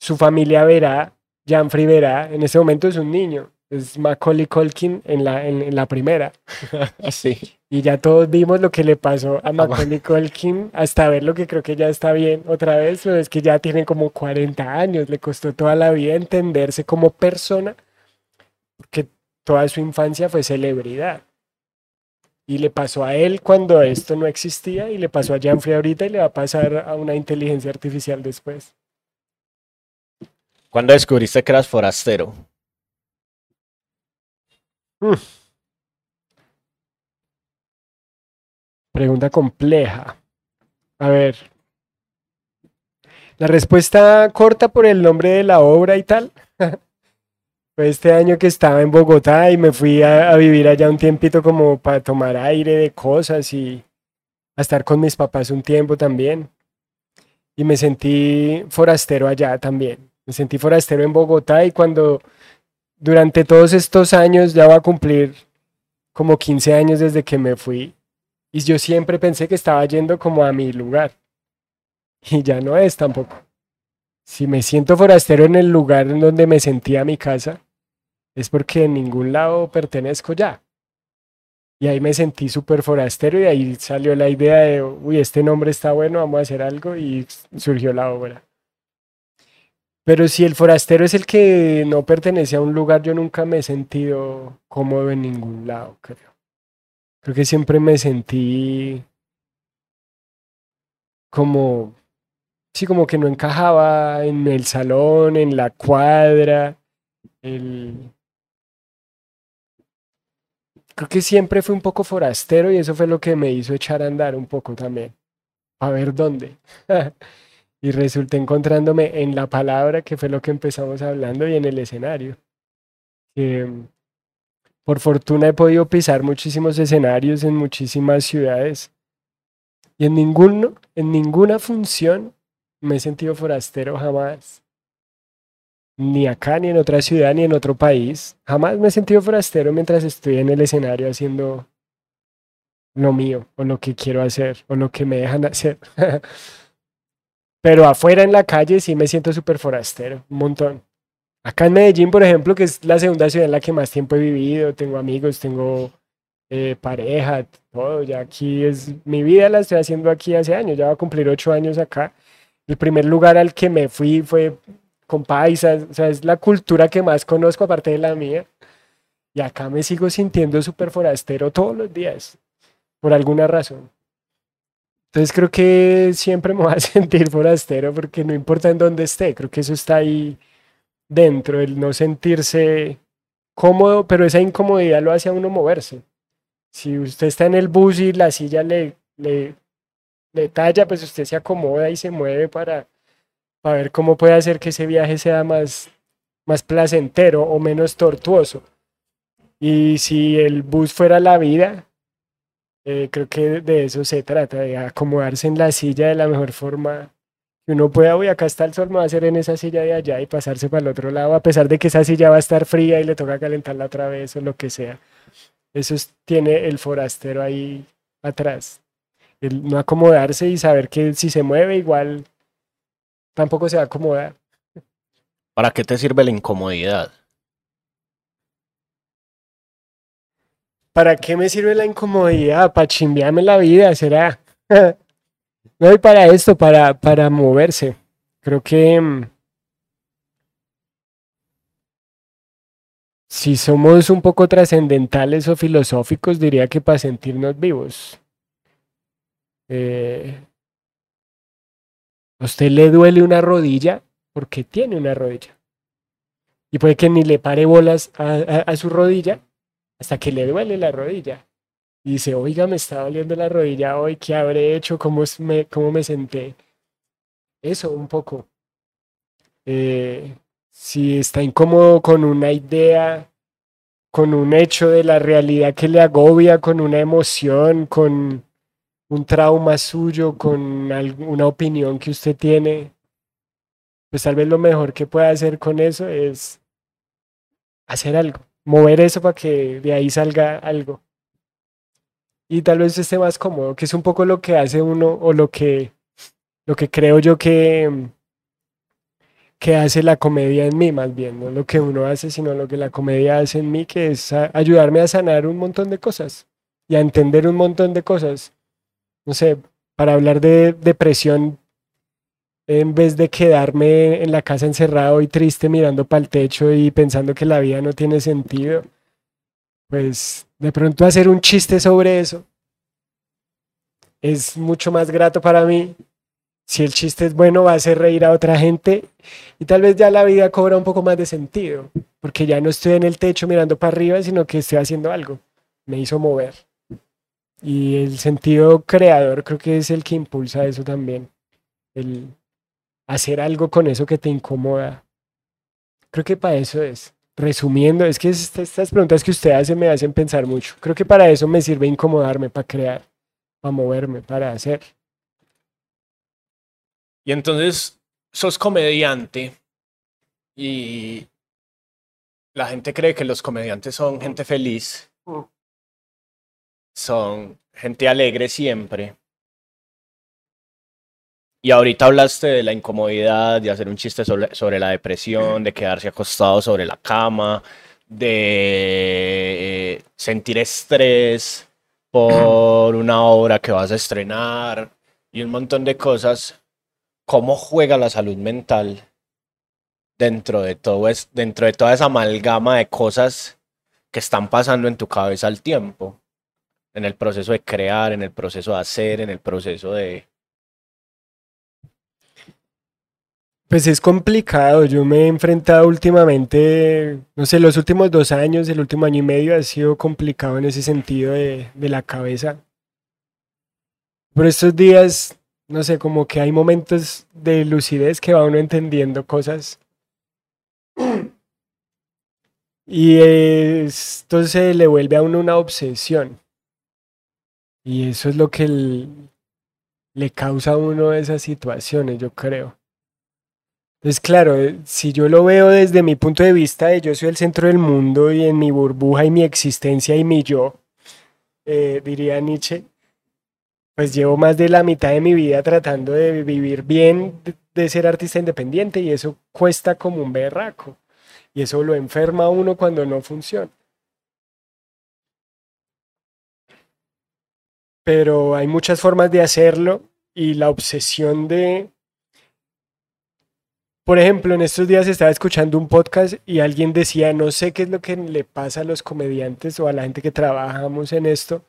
Su familia verá, Janfrey verá, en ese momento es un niño, es Macaulay Culkin en la, en, en la primera. Sí. Y ya todos vimos lo que le pasó a Macaulay Culkin hasta ver lo que creo que ya está bien otra vez, pero es que ya tiene como 40 años, le costó toda la vida entenderse como persona, porque toda su infancia fue celebridad. Y le pasó a él cuando esto no existía y le pasó a Janfrey ahorita y le va a pasar a una inteligencia artificial después. ¿Cuándo descubriste que eras forastero? Pregunta compleja. A ver. La respuesta corta por el nombre de la obra y tal. Fue este año que estaba en Bogotá y me fui a, vivir allá un tiempito como para tomar aire de cosas y a estar con mis papás un tiempo también. Y me sentí forastero allá también. Me sentí forastero en Bogotá y cuando durante todos estos años, ya va a cumplir como 15 años desde que me fui, y yo siempre pensé que estaba yendo como a mi lugar. Y ya no es tampoco. Si me siento forastero en el lugar en donde me sentía mi casa, es porque en ningún lado pertenezco ya. Y ahí me sentí súper forastero y ahí salió la idea de, uy, este nombre está bueno, vamos a hacer algo y surgió la obra. Pero si el forastero es el que no pertenece a un lugar, yo nunca me he sentido cómodo en ningún lado, creo. Creo que siempre me sentí como, sí, como que no encajaba en el salón, en la cuadra, el... Creo que siempre fui un poco forastero y eso fue lo que me hizo echar a andar un poco también. A ver dónde. y resulté encontrándome en la palabra, que fue lo que empezamos hablando, y en el escenario. por fortuna he podido pisar muchísimos escenarios en muchísimas ciudades y en, ninguno, en ninguna función me he sentido forastero jamás. Ni acá, ni en otra ciudad, ni en otro país. Jamás me he sentido forastero mientras estoy en el escenario haciendo lo mío, o lo que quiero hacer, o lo que me dejan hacer. Pero afuera en la calle sí me siento súper forastero, un montón. Acá en Medellín, por ejemplo, que es la segunda ciudad en la que más tiempo he vivido, tengo amigos, tengo eh, pareja, todo, ya aquí es mi vida, la estoy haciendo aquí hace años, ya va a cumplir ocho años acá. El primer lugar al que me fui fue con paisas, o sea, es la cultura que más conozco aparte de la mía. Y acá me sigo sintiendo súper forastero todos los días, por alguna razón. Entonces creo que siempre me voy a sentir forastero porque no importa en dónde esté, creo que eso está ahí dentro, el no sentirse cómodo, pero esa incomodidad lo hace a uno moverse. Si usted está en el bus y la silla le, le, le talla, pues usted se acomoda y se mueve para, para ver cómo puede hacer que ese viaje sea más, más placentero o menos tortuoso. Y si el bus fuera la vida, eh, creo que de eso se trata, de acomodarse en la silla de la mejor forma que uno pueda, uy, acá está el sol, me va a hacer en esa silla de allá y pasarse para el otro lado, a pesar de que esa silla va a estar fría y le toca calentarla otra vez o lo que sea. Eso tiene el forastero ahí atrás. El no acomodarse y saber que si se mueve igual tampoco se va a acomodar. ¿Para qué te sirve la incomodidad? ¿Para qué me sirve la incomodidad? Para chimbearme la vida, será. no, y para esto, para, para moverse. Creo que mm, si somos un poco trascendentales o filosóficos, diría que para sentirnos vivos. Eh, ¿A usted le duele una rodilla? Porque tiene una rodilla. Y puede que ni le pare bolas a su rodilla, hasta que le duele la rodilla. Y dice, oiga, me está doliendo la rodilla hoy, ¿qué habré hecho? ¿Cómo me, cómo me senté? Eso, un poco. Eh, si está incómodo con una idea, con un hecho de la realidad que le agobia, con una emoción, con un trauma suyo, con alguna opinión que usted tiene, pues tal vez lo mejor que pueda hacer con eso es hacer algo mover eso para que de ahí salga algo. Y tal vez esté más cómodo, que es un poco lo que hace uno o lo que, lo que creo yo que, que hace la comedia en mí, más bien, no lo que uno hace, sino lo que la comedia hace en mí, que es ayudarme a sanar un montón de cosas y a entender un montón de cosas. No sé, para hablar de depresión, en vez de quedarme en la casa encerrado y triste mirando para el techo y pensando que la vida no tiene sentido, pues de pronto hacer un chiste sobre eso es mucho más grato para mí. Si el chiste es bueno, va a hacer reír a otra gente y tal vez ya la vida cobra un poco más de sentido, porque ya no estoy en el techo mirando para arriba, sino que estoy haciendo algo. Me hizo mover. Y el sentido creador creo que es el que impulsa eso también. El hacer algo con eso que te incomoda. Creo que para eso es. Resumiendo, es que estas preguntas que usted hace me hacen pensar mucho. Creo que para eso me sirve incomodarme, para crear, para moverme, para hacer. Y entonces sos comediante y la gente cree que los comediantes son gente feliz, mm. Son gente alegre siempre. Y ahorita hablaste de la incomodidad, de hacer un chiste sobre, la depresión, de quedarse acostado sobre la cama, de eh, sentir estrés por una obra que vas a estrenar y un montón de cosas. ¿Cómo juega la salud mental dentro de todo dentro de toda esa amalgama de cosas que están pasando en tu cabeza al tiempo? En el proceso de crear, en el proceso de hacer, en el proceso de Pues es complicado, yo me he enfrentado últimamente, no sé, los últimos dos años, el último año y medio ha sido complicado en ese sentido de, la cabeza. Por estos días, no sé, como que hay momentos de lucidez que va uno entendiendo cosas. Y esto se le vuelve a uno una obsesión. Y eso es lo que le causa a uno esas situaciones, yo creo. Entonces, claro, eh, si yo lo veo desde mi punto de vista de yo soy el centro del mundo y en mi burbuja y mi existencia y mi yo, eh, diría Nietzsche, pues llevo más de la mitad de mi vida tratando de vivir bien, de, ser artista independiente y eso cuesta como un berraco. Y eso lo enferma a uno cuando no funciona. Pero hay muchas formas de hacerlo y la obsesión de por ejemplo, en estos días estaba escuchando un podcast y alguien decía, no sé qué es lo que le pasa a los comediantes o a la gente que trabajamos en esto,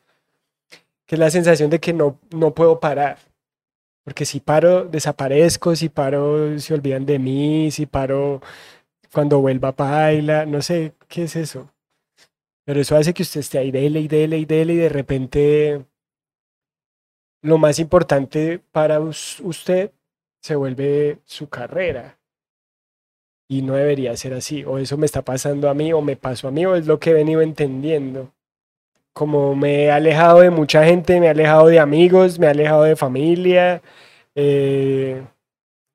que es la sensación de que no, no puedo parar. Porque si paro, desaparezco, si paro, se olvidan de mí, si paro, cuando vuelva baila, no sé qué es eso. Pero eso hace que usted esté ahí, dele y dele y dele y de repente lo más importante para usted se vuelve su carrera y no debería ser así, o eso me está pasando a mí, o me pasó a mí, o es lo que he venido entendiendo. Como me he alejado de mucha gente, me he alejado de amigos, me he alejado de familia, eh,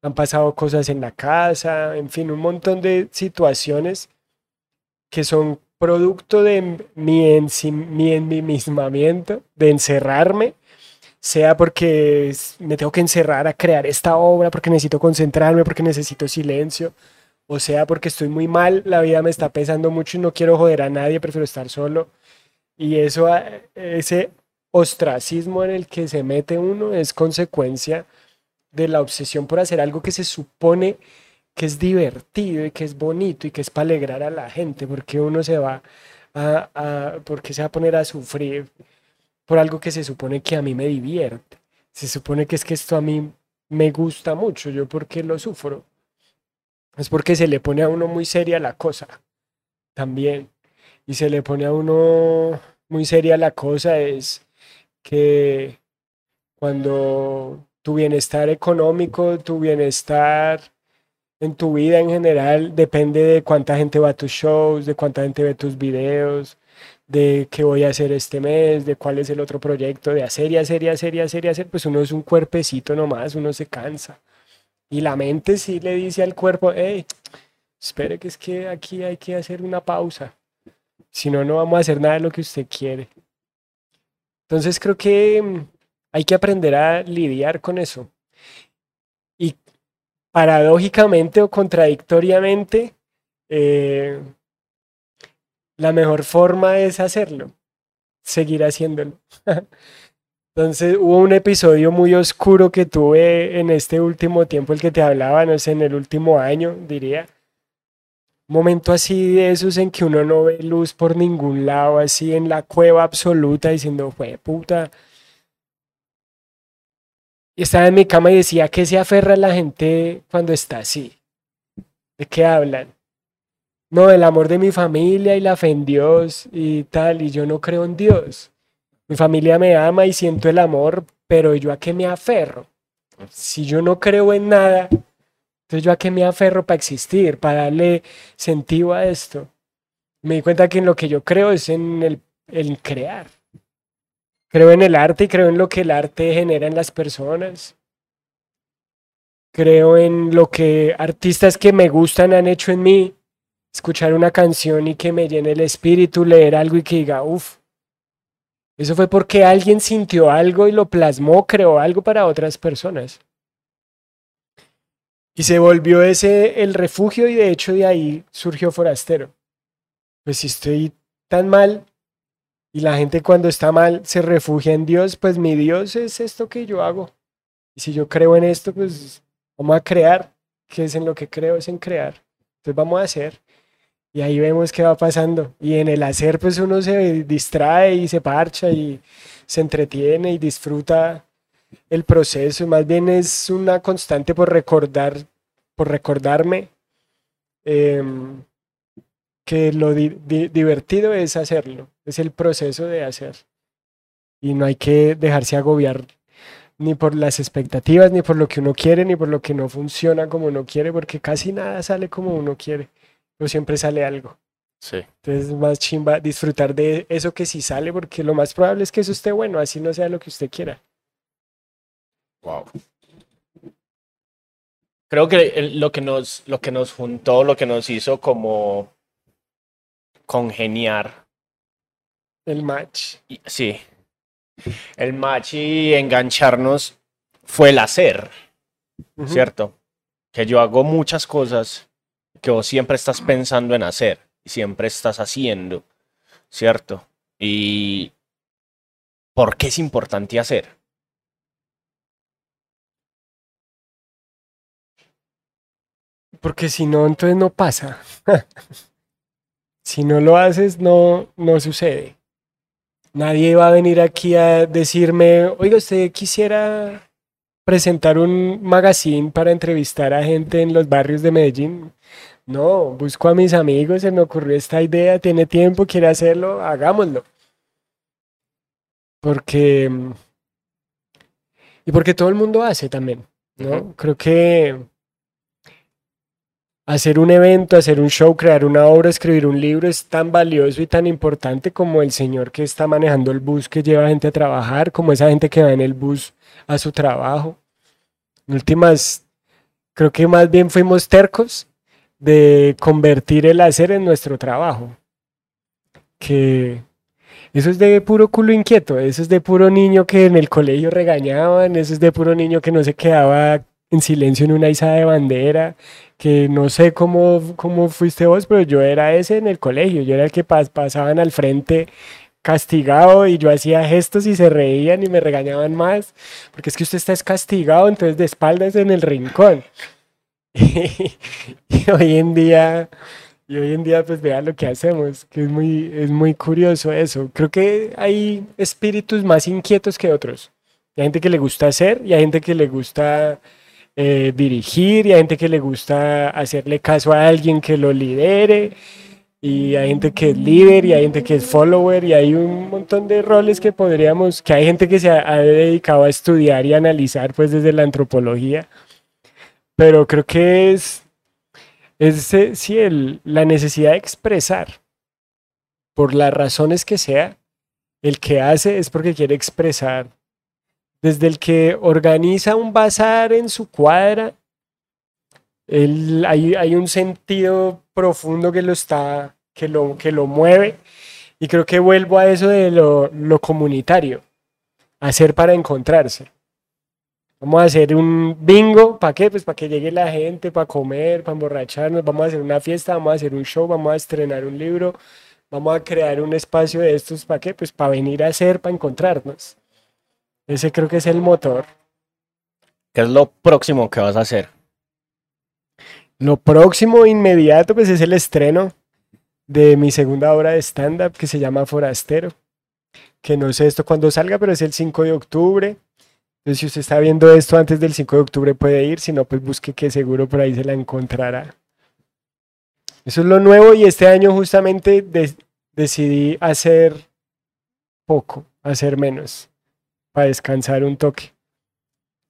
han pasado cosas en la casa, en fin, un montón de situaciones que son producto de mi, mi ensimismamiento, de encerrarme, sea porque me tengo que encerrar a crear esta obra, porque necesito concentrarme, porque necesito silencio, o sea porque estoy muy mal, la vida me está pesando mucho y no quiero joder a nadie, prefiero estar solo. Y eso, ah, ese ostracismo en el que se mete uno es consecuencia de la obsesión por hacer algo que se supone que es divertido y que es bonito y que es para alegrar a la gente, porque uno se va a, a porque se va a poner a sufrir por algo que se supone que a mí me divierte. Se supone que es que esto a mí me gusta mucho, yo porque lo sufro es porque se le pone a uno muy seria la cosa también. Y se le pone a uno muy seria la cosa es que cuando tu bienestar económico, tu bienestar en tu vida en general depende de cuánta gente va a tus shows, de cuánta gente ve tus videos, de qué voy a hacer este mes, de cuál es el otro proyecto, de hacer y hacer y hacer y hacer y hacer, pues uno es un cuerpecito nomás, uno se cansa. Y la mente sí le dice al cuerpo, hey, espere que es que aquí hay que hacer una pausa. Si no, no vamos a hacer nada de lo que usted quiere. Entonces creo que mm, hay que aprender a lidiar con eso. Y paradójicamente o contradictoriamente, eh, la mejor forma es hacerlo, seguir haciéndolo. Entonces hubo un episodio muy oscuro que tuve en este último tiempo, el que te hablaba, no sé, en el último año, diría, momento así de esos en que uno no ve luz por ningún lado, así en la cueva absoluta, diciendo, fue puta. Y estaba en mi cama y decía, ¿qué se aferra la gente cuando está así? ¿De qué hablan? No, el amor de mi familia y la fe en Dios y tal, y yo no creo en Dios. Mi familia me ama y siento el amor, pero yo a qué me aferro. Si yo no creo en nada, entonces yo a qué me aferro para existir, para darle sentido a esto. Me di cuenta que en lo que yo creo es en el, el crear. Creo en el arte y creo en lo que el arte genera en las personas. Creo en lo que artistas que me gustan han hecho en mí. Escuchar una canción y que me llene el espíritu, leer algo y que diga, uff. Eso fue porque alguien sintió algo y lo plasmó, creó algo para otras personas. Y se volvió ese el refugio y de hecho de ahí surgió Forastero. Pues si estoy tan mal, y la gente cuando está mal se refugia en Dios, pues mi Dios es esto que yo hago. Y si yo creo en esto, pues vamos a crear, que es en lo que creo, es en crear. Entonces vamos a hacer. Y ahí vemos qué va pasando. Y en el hacer, pues uno se distrae y se parcha y se entretiene y disfruta el proceso. Más bien es una constante por recordar, por recordarme em, que lo divertido es hacerlo es el proceso de hacer. Y no hay que dejarse agobiar ni por las expectativas, ni por lo que uno quiere, ni por lo que no funciona como uno quiere, porque casi nada sale como uno quiere, pero siempre sale algo. Sí. Entonces es más chimba disfrutar de eso que sí sale, porque lo más probable es que eso esté bueno, así no sea lo que usted quiera. Wow. Creo que lo que nos, lo que nos juntó, lo que nos hizo como congeniar el match. Sí. El match y engancharnos fue el hacer, ¿cierto? Que yo hago muchas cosas que vos siempre estás pensando en hacer y siempre estás haciendo, ¿cierto? Y ¿por qué es importante hacer? Porque si no, entonces no pasa. si no lo haces, no, no sucede. Nadie va a venir aquí a decirme, oiga, usted quisiera presentar un magazine para entrevistar a gente en los barrios de Medellín. No, busco a mis amigos, se me ocurrió esta idea, tiene tiempo, quiere hacerlo, hagámoslo. Porque... Y porque todo el mundo hace también, ¿no? Creo que hacer un evento, hacer un show, crear una obra, escribir un libro es tan valioso y tan importante como el señor que está manejando el bus que lleva gente a trabajar, como esa gente que va en el bus a su trabajo. En últimas, creo que más bien fuimos tercos de convertir el hacer en nuestro trabajo. Que eso es de puro culo inquieto, eso es de puro niño que en el colegio regañaban, eso es de puro niño que no se quedaba en silencio en una izada de bandera, que no sé cómo, cómo fuiste vos, pero yo era ese en el colegio, yo era el que pasaban al frente castigado y yo hacía gestos y se reían y me regañaban más, porque es que usted está castigado, entonces de espaldas en el rincón. hoy en día, y hoy en día pues vea lo que hacemos, que es muy, es muy curioso eso. Creo que hay espíritus más inquietos que otros. Hay gente que le gusta hacer y hay gente que le gusta eh, dirigir y hay gente que le gusta hacerle caso a alguien que lo lidere y hay gente que es líder y hay gente que es follower y hay un montón de roles que podríamos, que hay gente que se ha, dedicado a estudiar y analizar pues desde la antropología, pero creo que es, es eh, sí, la necesidad de expresar por las razones que sea, el que hace es porque quiere expresar desde el que organiza un bazar en su cuadra, hay, un sentido profundo que lo está, que lo, que lo mueve. Y creo que vuelvo a eso de lo, lo comunitario, hacer para encontrarse. Vamos a hacer un bingo, ¿para qué? Pues para que llegue la gente, para comer, para emborracharnos, vamos a hacer una fiesta, vamos a hacer un show, vamos a estrenar un libro, vamos a crear un espacio de estos, ¿para qué? Pues para venir a hacer, para encontrarnos. Ese creo que es el motor. ¿Qué es lo próximo que vas a hacer? Lo próximo inmediato pues es el estreno de mi segunda obra de stand-up que se llama Forastero. Que no sé esto cuándo salga, pero es el 5 de octubre. Entonces, si usted está viendo esto antes del 5 de octubre, puede ir. Si no, pues busque que seguro por ahí se la encontrará. Eso es lo nuevo y este año justamente de- decidí hacer poco, hacer menos, para descansar un toque.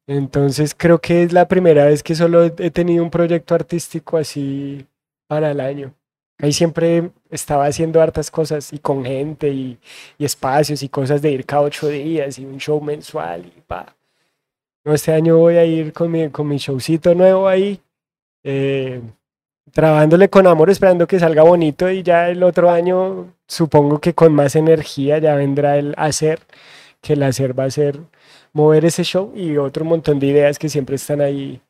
Entonces creo que es la primera vez que solo he he tenido un proyecto artístico así para el año. Ahí siempre estaba haciendo hartas cosas y con gente y, y espacios y cosas de ir cada ocho días y un show mensual y pa. No, este año voy a ir con mi, con mi showcito nuevo ahí, eh, trabajándole con amor, esperando que salga bonito y ya el otro año supongo que con más energía ya vendrá el hacer, que el hacer va a ser mover ese show y otro montón de ideas que siempre están ahí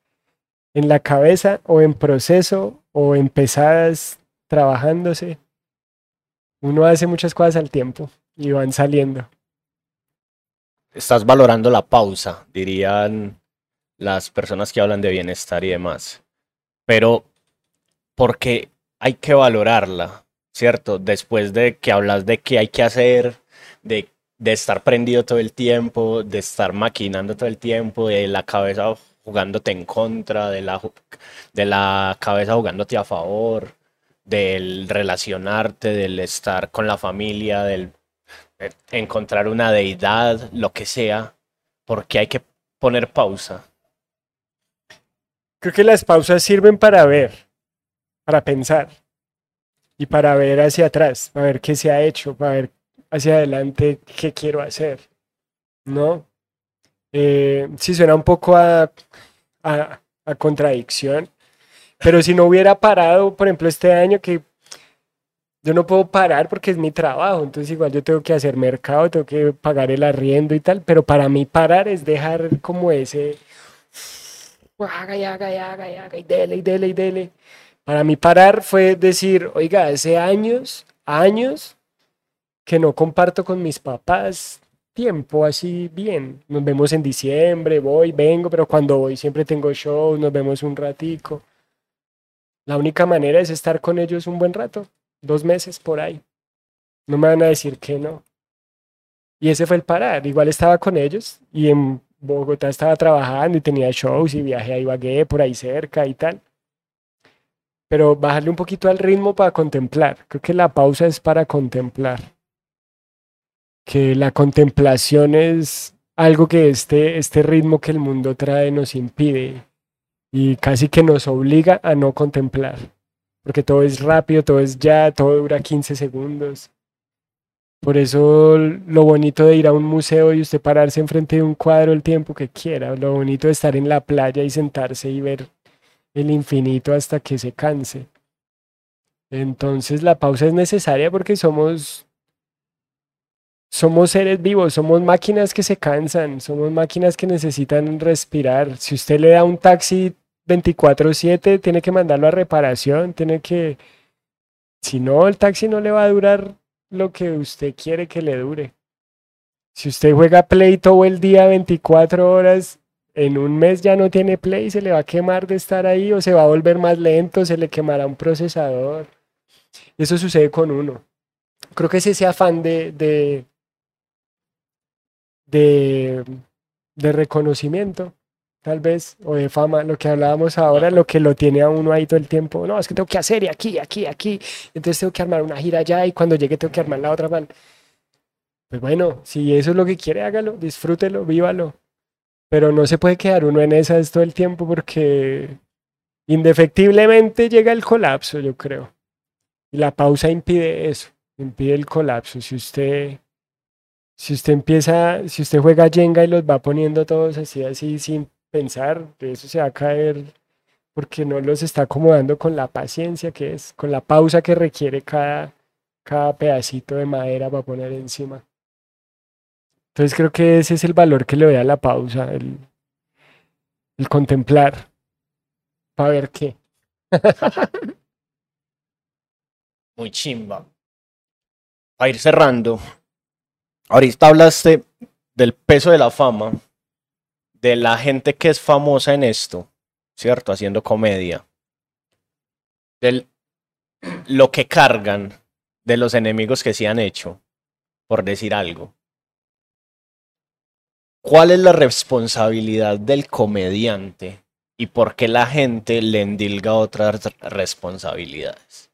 en la cabeza o en proceso o empezadas trabajándose. Uno hace muchas cosas al tiempo y van saliendo. Estás valorando la pausa, dirían las personas que hablan de bienestar y demás. Pero, porque hay que valorarla, ¿cierto? Después de que hablas de qué hay que hacer, de, estar prendido todo el tiempo, de estar maquinando todo el tiempo, de la cabeza jugándote en contra, de la, de la cabeza jugándote a favor, del relacionarte, del estar con la familia, del encontrar una deidad, lo que sea, porque hay que poner pausa. Creo que las pausas sirven para ver, para pensar y para ver hacia atrás, para ver qué se ha hecho, para ver hacia adelante qué quiero hacer, ¿no? Eh, sí suena un poco a, a, a contradicción, pero si no hubiera parado, por ejemplo, este año que yo no puedo parar porque es mi trabajo, entonces igual yo tengo que hacer mercado, tengo que pagar el arriendo y tal, pero para mí parar es dejar como ese haga y haga haga haga y dele y dele y dele. Para mí parar fue decir, oiga, hace años, años que no comparto con mis papás tiempo así bien. Nos vemos en diciembre, voy, vengo, pero cuando voy siempre tengo show, nos vemos un ratico. La única manera es estar con ellos un buen rato, dos meses por ahí. No me van a decir que no. Y ese fue el parar. Igual estaba con ellos y en Bogotá estaba trabajando y tenía shows y viajé a Ibagué por ahí cerca y tal. Pero bajarle un poquito al ritmo para contemplar. Creo que la pausa es para contemplar. Que la contemplación es algo que este, este ritmo que el mundo trae nos impide y casi que nos obliga a no contemplar. Porque todo es rápido, todo es ya, todo dura 15 segundos. Por eso lo bonito de ir a un museo y usted pararse enfrente de un cuadro el tiempo que quiera, lo bonito de estar en la playa y sentarse y ver el infinito hasta que se canse. Entonces la pausa es necesaria porque somos somos seres vivos, somos máquinas que se cansan, somos máquinas que necesitan respirar. Si usted le da un taxi 24/7, tiene que mandarlo a reparación, tiene que si no el taxi no le va a durar lo que usted quiere que le dure. Si usted juega Play todo el día 24 horas, en un mes ya no tiene Play, se le va a quemar de estar ahí o se va a volver más lento, se le quemará un procesador. Eso sucede con uno. Creo que es ese afán de, de, de, de reconocimiento, tal vez, o de fama, lo que hablábamos ahora, lo que lo tiene a uno ahí todo el tiempo. No, es que tengo que hacer y aquí, aquí, aquí. Entonces tengo que armar una gira allá y cuando llegue tengo que armar la otra. man. Pues bueno, si eso es lo que quiere, hágalo, disfrútelo, vívalo. Pero no se puede quedar uno en esas todo el tiempo porque indefectiblemente llega el colapso, yo creo. Y la pausa impide eso, impide el colapso. Si usted, si usted empieza, si usted juega Jenga y los va poniendo todos así, así, sin pensar, eso se va a caer porque no los está acomodando con la paciencia que es, con la pausa que requiere cada, cada pedacito de madera para poner encima. Entonces creo que ese es el valor que le doy a la pausa, el, el contemplar, para ver qué. Muy chimba. Para ir cerrando, ahorita hablaste del peso de la fama, de la gente que es famosa en esto, ¿cierto? Haciendo comedia. del lo que cargan de los enemigos que se han hecho, por decir algo. ¿Cuál es la responsabilidad del comediante y por qué la gente le endilga otras responsabilidades?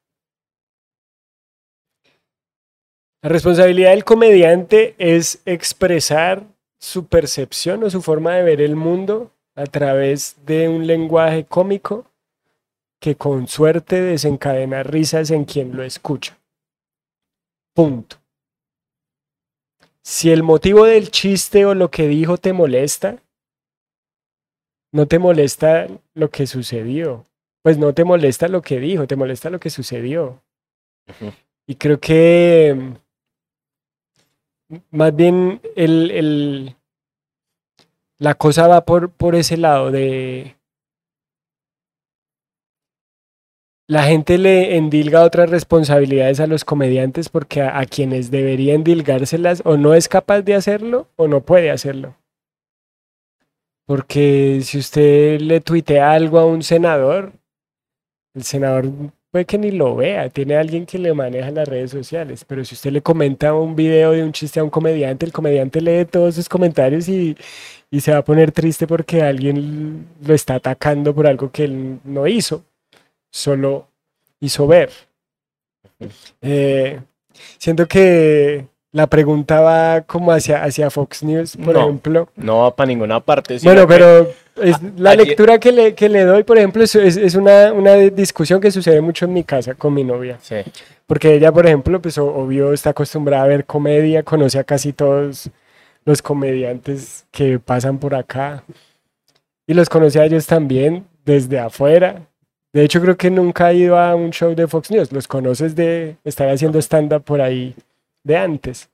La responsabilidad del comediante es expresar su percepción o su forma de ver el mundo a través de un lenguaje cómico que con suerte desencadena risas en quien lo escucha. Punto. Si el motivo del chiste o lo que dijo te molesta, no te molesta lo que sucedió. Pues no te molesta lo que dijo, te molesta lo que sucedió. Y creo que más bien el, la cosa va por, por ese lado de... La gente le endilga otras responsabilidades a los comediantes porque a, quienes debería endilgárselas o no es capaz de hacerlo o no puede hacerlo. Porque si usted le tuitea algo a un senador, el senador puede que ni lo vea, tiene alguien que le maneja las redes sociales, pero si usted le comenta un video de un chiste a un comediante, el comediante lee todos sus comentarios y, se va a poner triste porque alguien lo está atacando por algo que él no hizo, solo hizo ver. Eh, siento que la pregunta va como hacia, hacia Fox News, por ejemplo. No va para ninguna parte. Bueno, pero es, la lectura que le, que le doy, por ejemplo, es, es una, una, discusión que sucede mucho en mi casa con mi novia. Sí. Porque ella, por ejemplo, pues obvio está acostumbrada a ver comedia, conoce a casi todos los comediantes que pasan por acá. Y los conoce a ellos también desde afuera. De hecho, creo que nunca ha ido a un show de Fox News. Los conoces de estar haciendo stand-up por ahí de antes.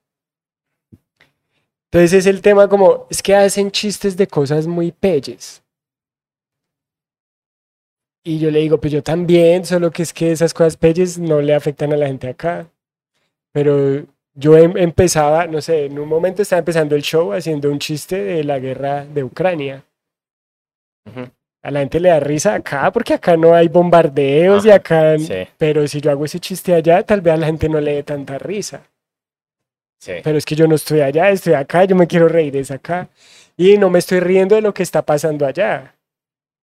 Entonces es el tema como, es que hacen chistes de cosas muy pelles. Y yo le digo, pues yo también, solo que es que esas cosas pelles no le afectan a la gente acá. Pero yo em, empezaba, no sé, en un momento estaba empezando el show haciendo un chiste de la guerra de Ucrania. A la gente le da risa acá porque acá no hay bombardeos y acá... Pero si yo hago ese chiste allá, tal vez a la gente no le dé tanta risa. Pero es que yo no estoy allá, estoy acá, yo me quiero reír es acá. Y no me estoy riendo de lo que está pasando allá.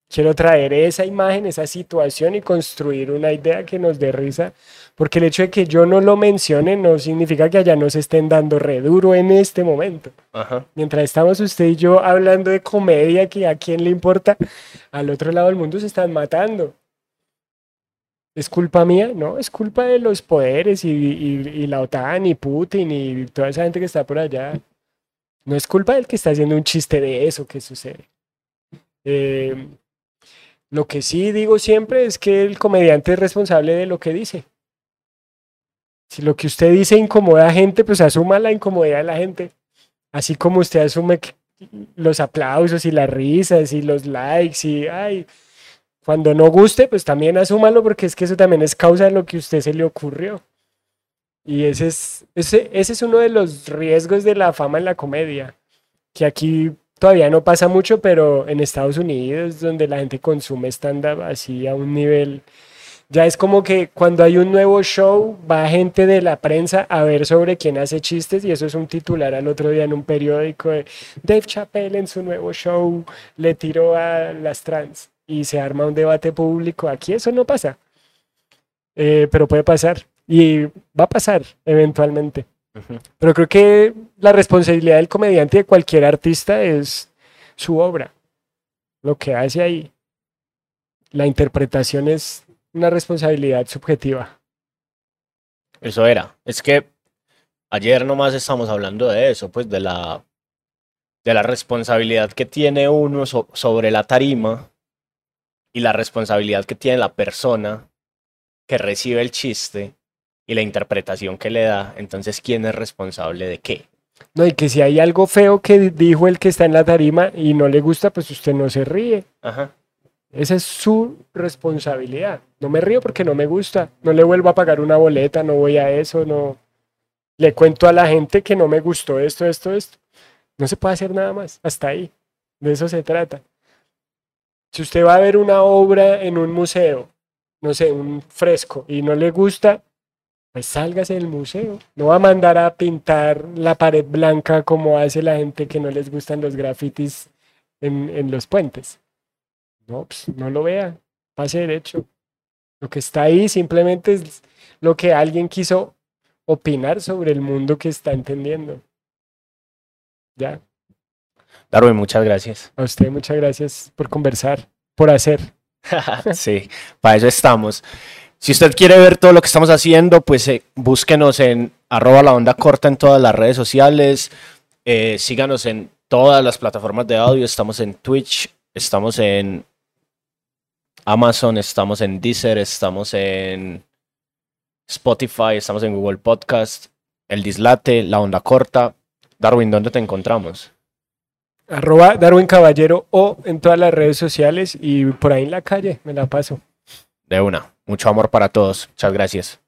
Quiero traer esa imagen, esa situación y construir una idea que nos dé risa. Porque el hecho de que yo no lo mencione no significa que allá nos estén dando re duro en este momento. Mientras estamos usted y yo hablando de comedia, que a quién le importa, al otro lado del mundo se están matando. ¿Es culpa mía? No, es culpa de los poderes y, la OTAN y Putin y toda esa gente que está por allá. No es culpa del que está haciendo un chiste de eso que sucede. Em, lo que sí digo siempre es que el comediante es responsable de lo que dice. Si lo que usted dice incomoda a gente, pues asuma la incomodidad de la gente. Así como usted asume los aplausos y las risas y los likes y, ay, cuando no guste, pues también asúmalo porque es que eso también es causa de lo que a usted se le ocurrió. Y ese es, ese, ese es uno de los riesgos de la fama en la comedia, que aquí todavía no pasa mucho, pero en Estados Unidos, donde la gente consume stand-up así a un nivel, ya es como que cuando hay un nuevo show, va gente de la prensa a ver sobre quién hace chistes y eso es un titular al otro día en un periódico de Dave Chappelle en su nuevo show le tiró a las trans y se arma un debate público. Aquí eso no pasa, eh, pero puede pasar y va a pasar eventualmente. Pero creo que la responsabilidad del comediante de cualquier artista es su obra, lo que hace ahí. La interpretación es una responsabilidad subjetiva. Eso era. Es que ayer nomás estamos hablando de eso, pues de la, de la responsabilidad que tiene uno sobre la tarima y la responsabilidad que tiene la persona que recibe el chiste y la interpretación que le da, entonces quién es responsable de qué. No, y que si hay algo feo que dijo el que está en la tarima y no le gusta, pues usted no se ríe. Ajá. Esa es su responsabilidad. No me río porque no me gusta. No le vuelvo a pagar una boleta, no voy a eso, no. Le cuento a la gente que no me gustó esto, esto, esto. No se puede hacer nada más. Hasta ahí. De eso se trata. Si usted va a ver una obra en un museo no sé, un fresco y no le gusta, pues sálgase del museo. No va a mandar a pintar la pared blanca como hace la gente que no les gustan los grafitis en, en los puentes. No, pues no lo vea, pase derecho. Lo que está ahí simplemente es lo que alguien quiso opinar sobre el mundo que está entendiendo. Ya. Darwin, muchas gracias. A usted muchas gracias por conversar, por hacer. sí, para eso estamos. Si usted quiere ver todo lo que estamos haciendo, pues eh, búsquenos en arroba la onda corta en todas las redes sociales. Eh, síganos en todas las plataformas de audio. Estamos en Twitch, estamos en Amazon, estamos en Deezer, estamos en Spotify, estamos en Google Podcast, El Dislate, La Onda Corta. Darwin, ¿dónde te encontramos? Arroba Darwin Caballero o en todas las redes sociales y por ahí en la calle me la paso. De una. Mucho amor para todos. Muchas gracias.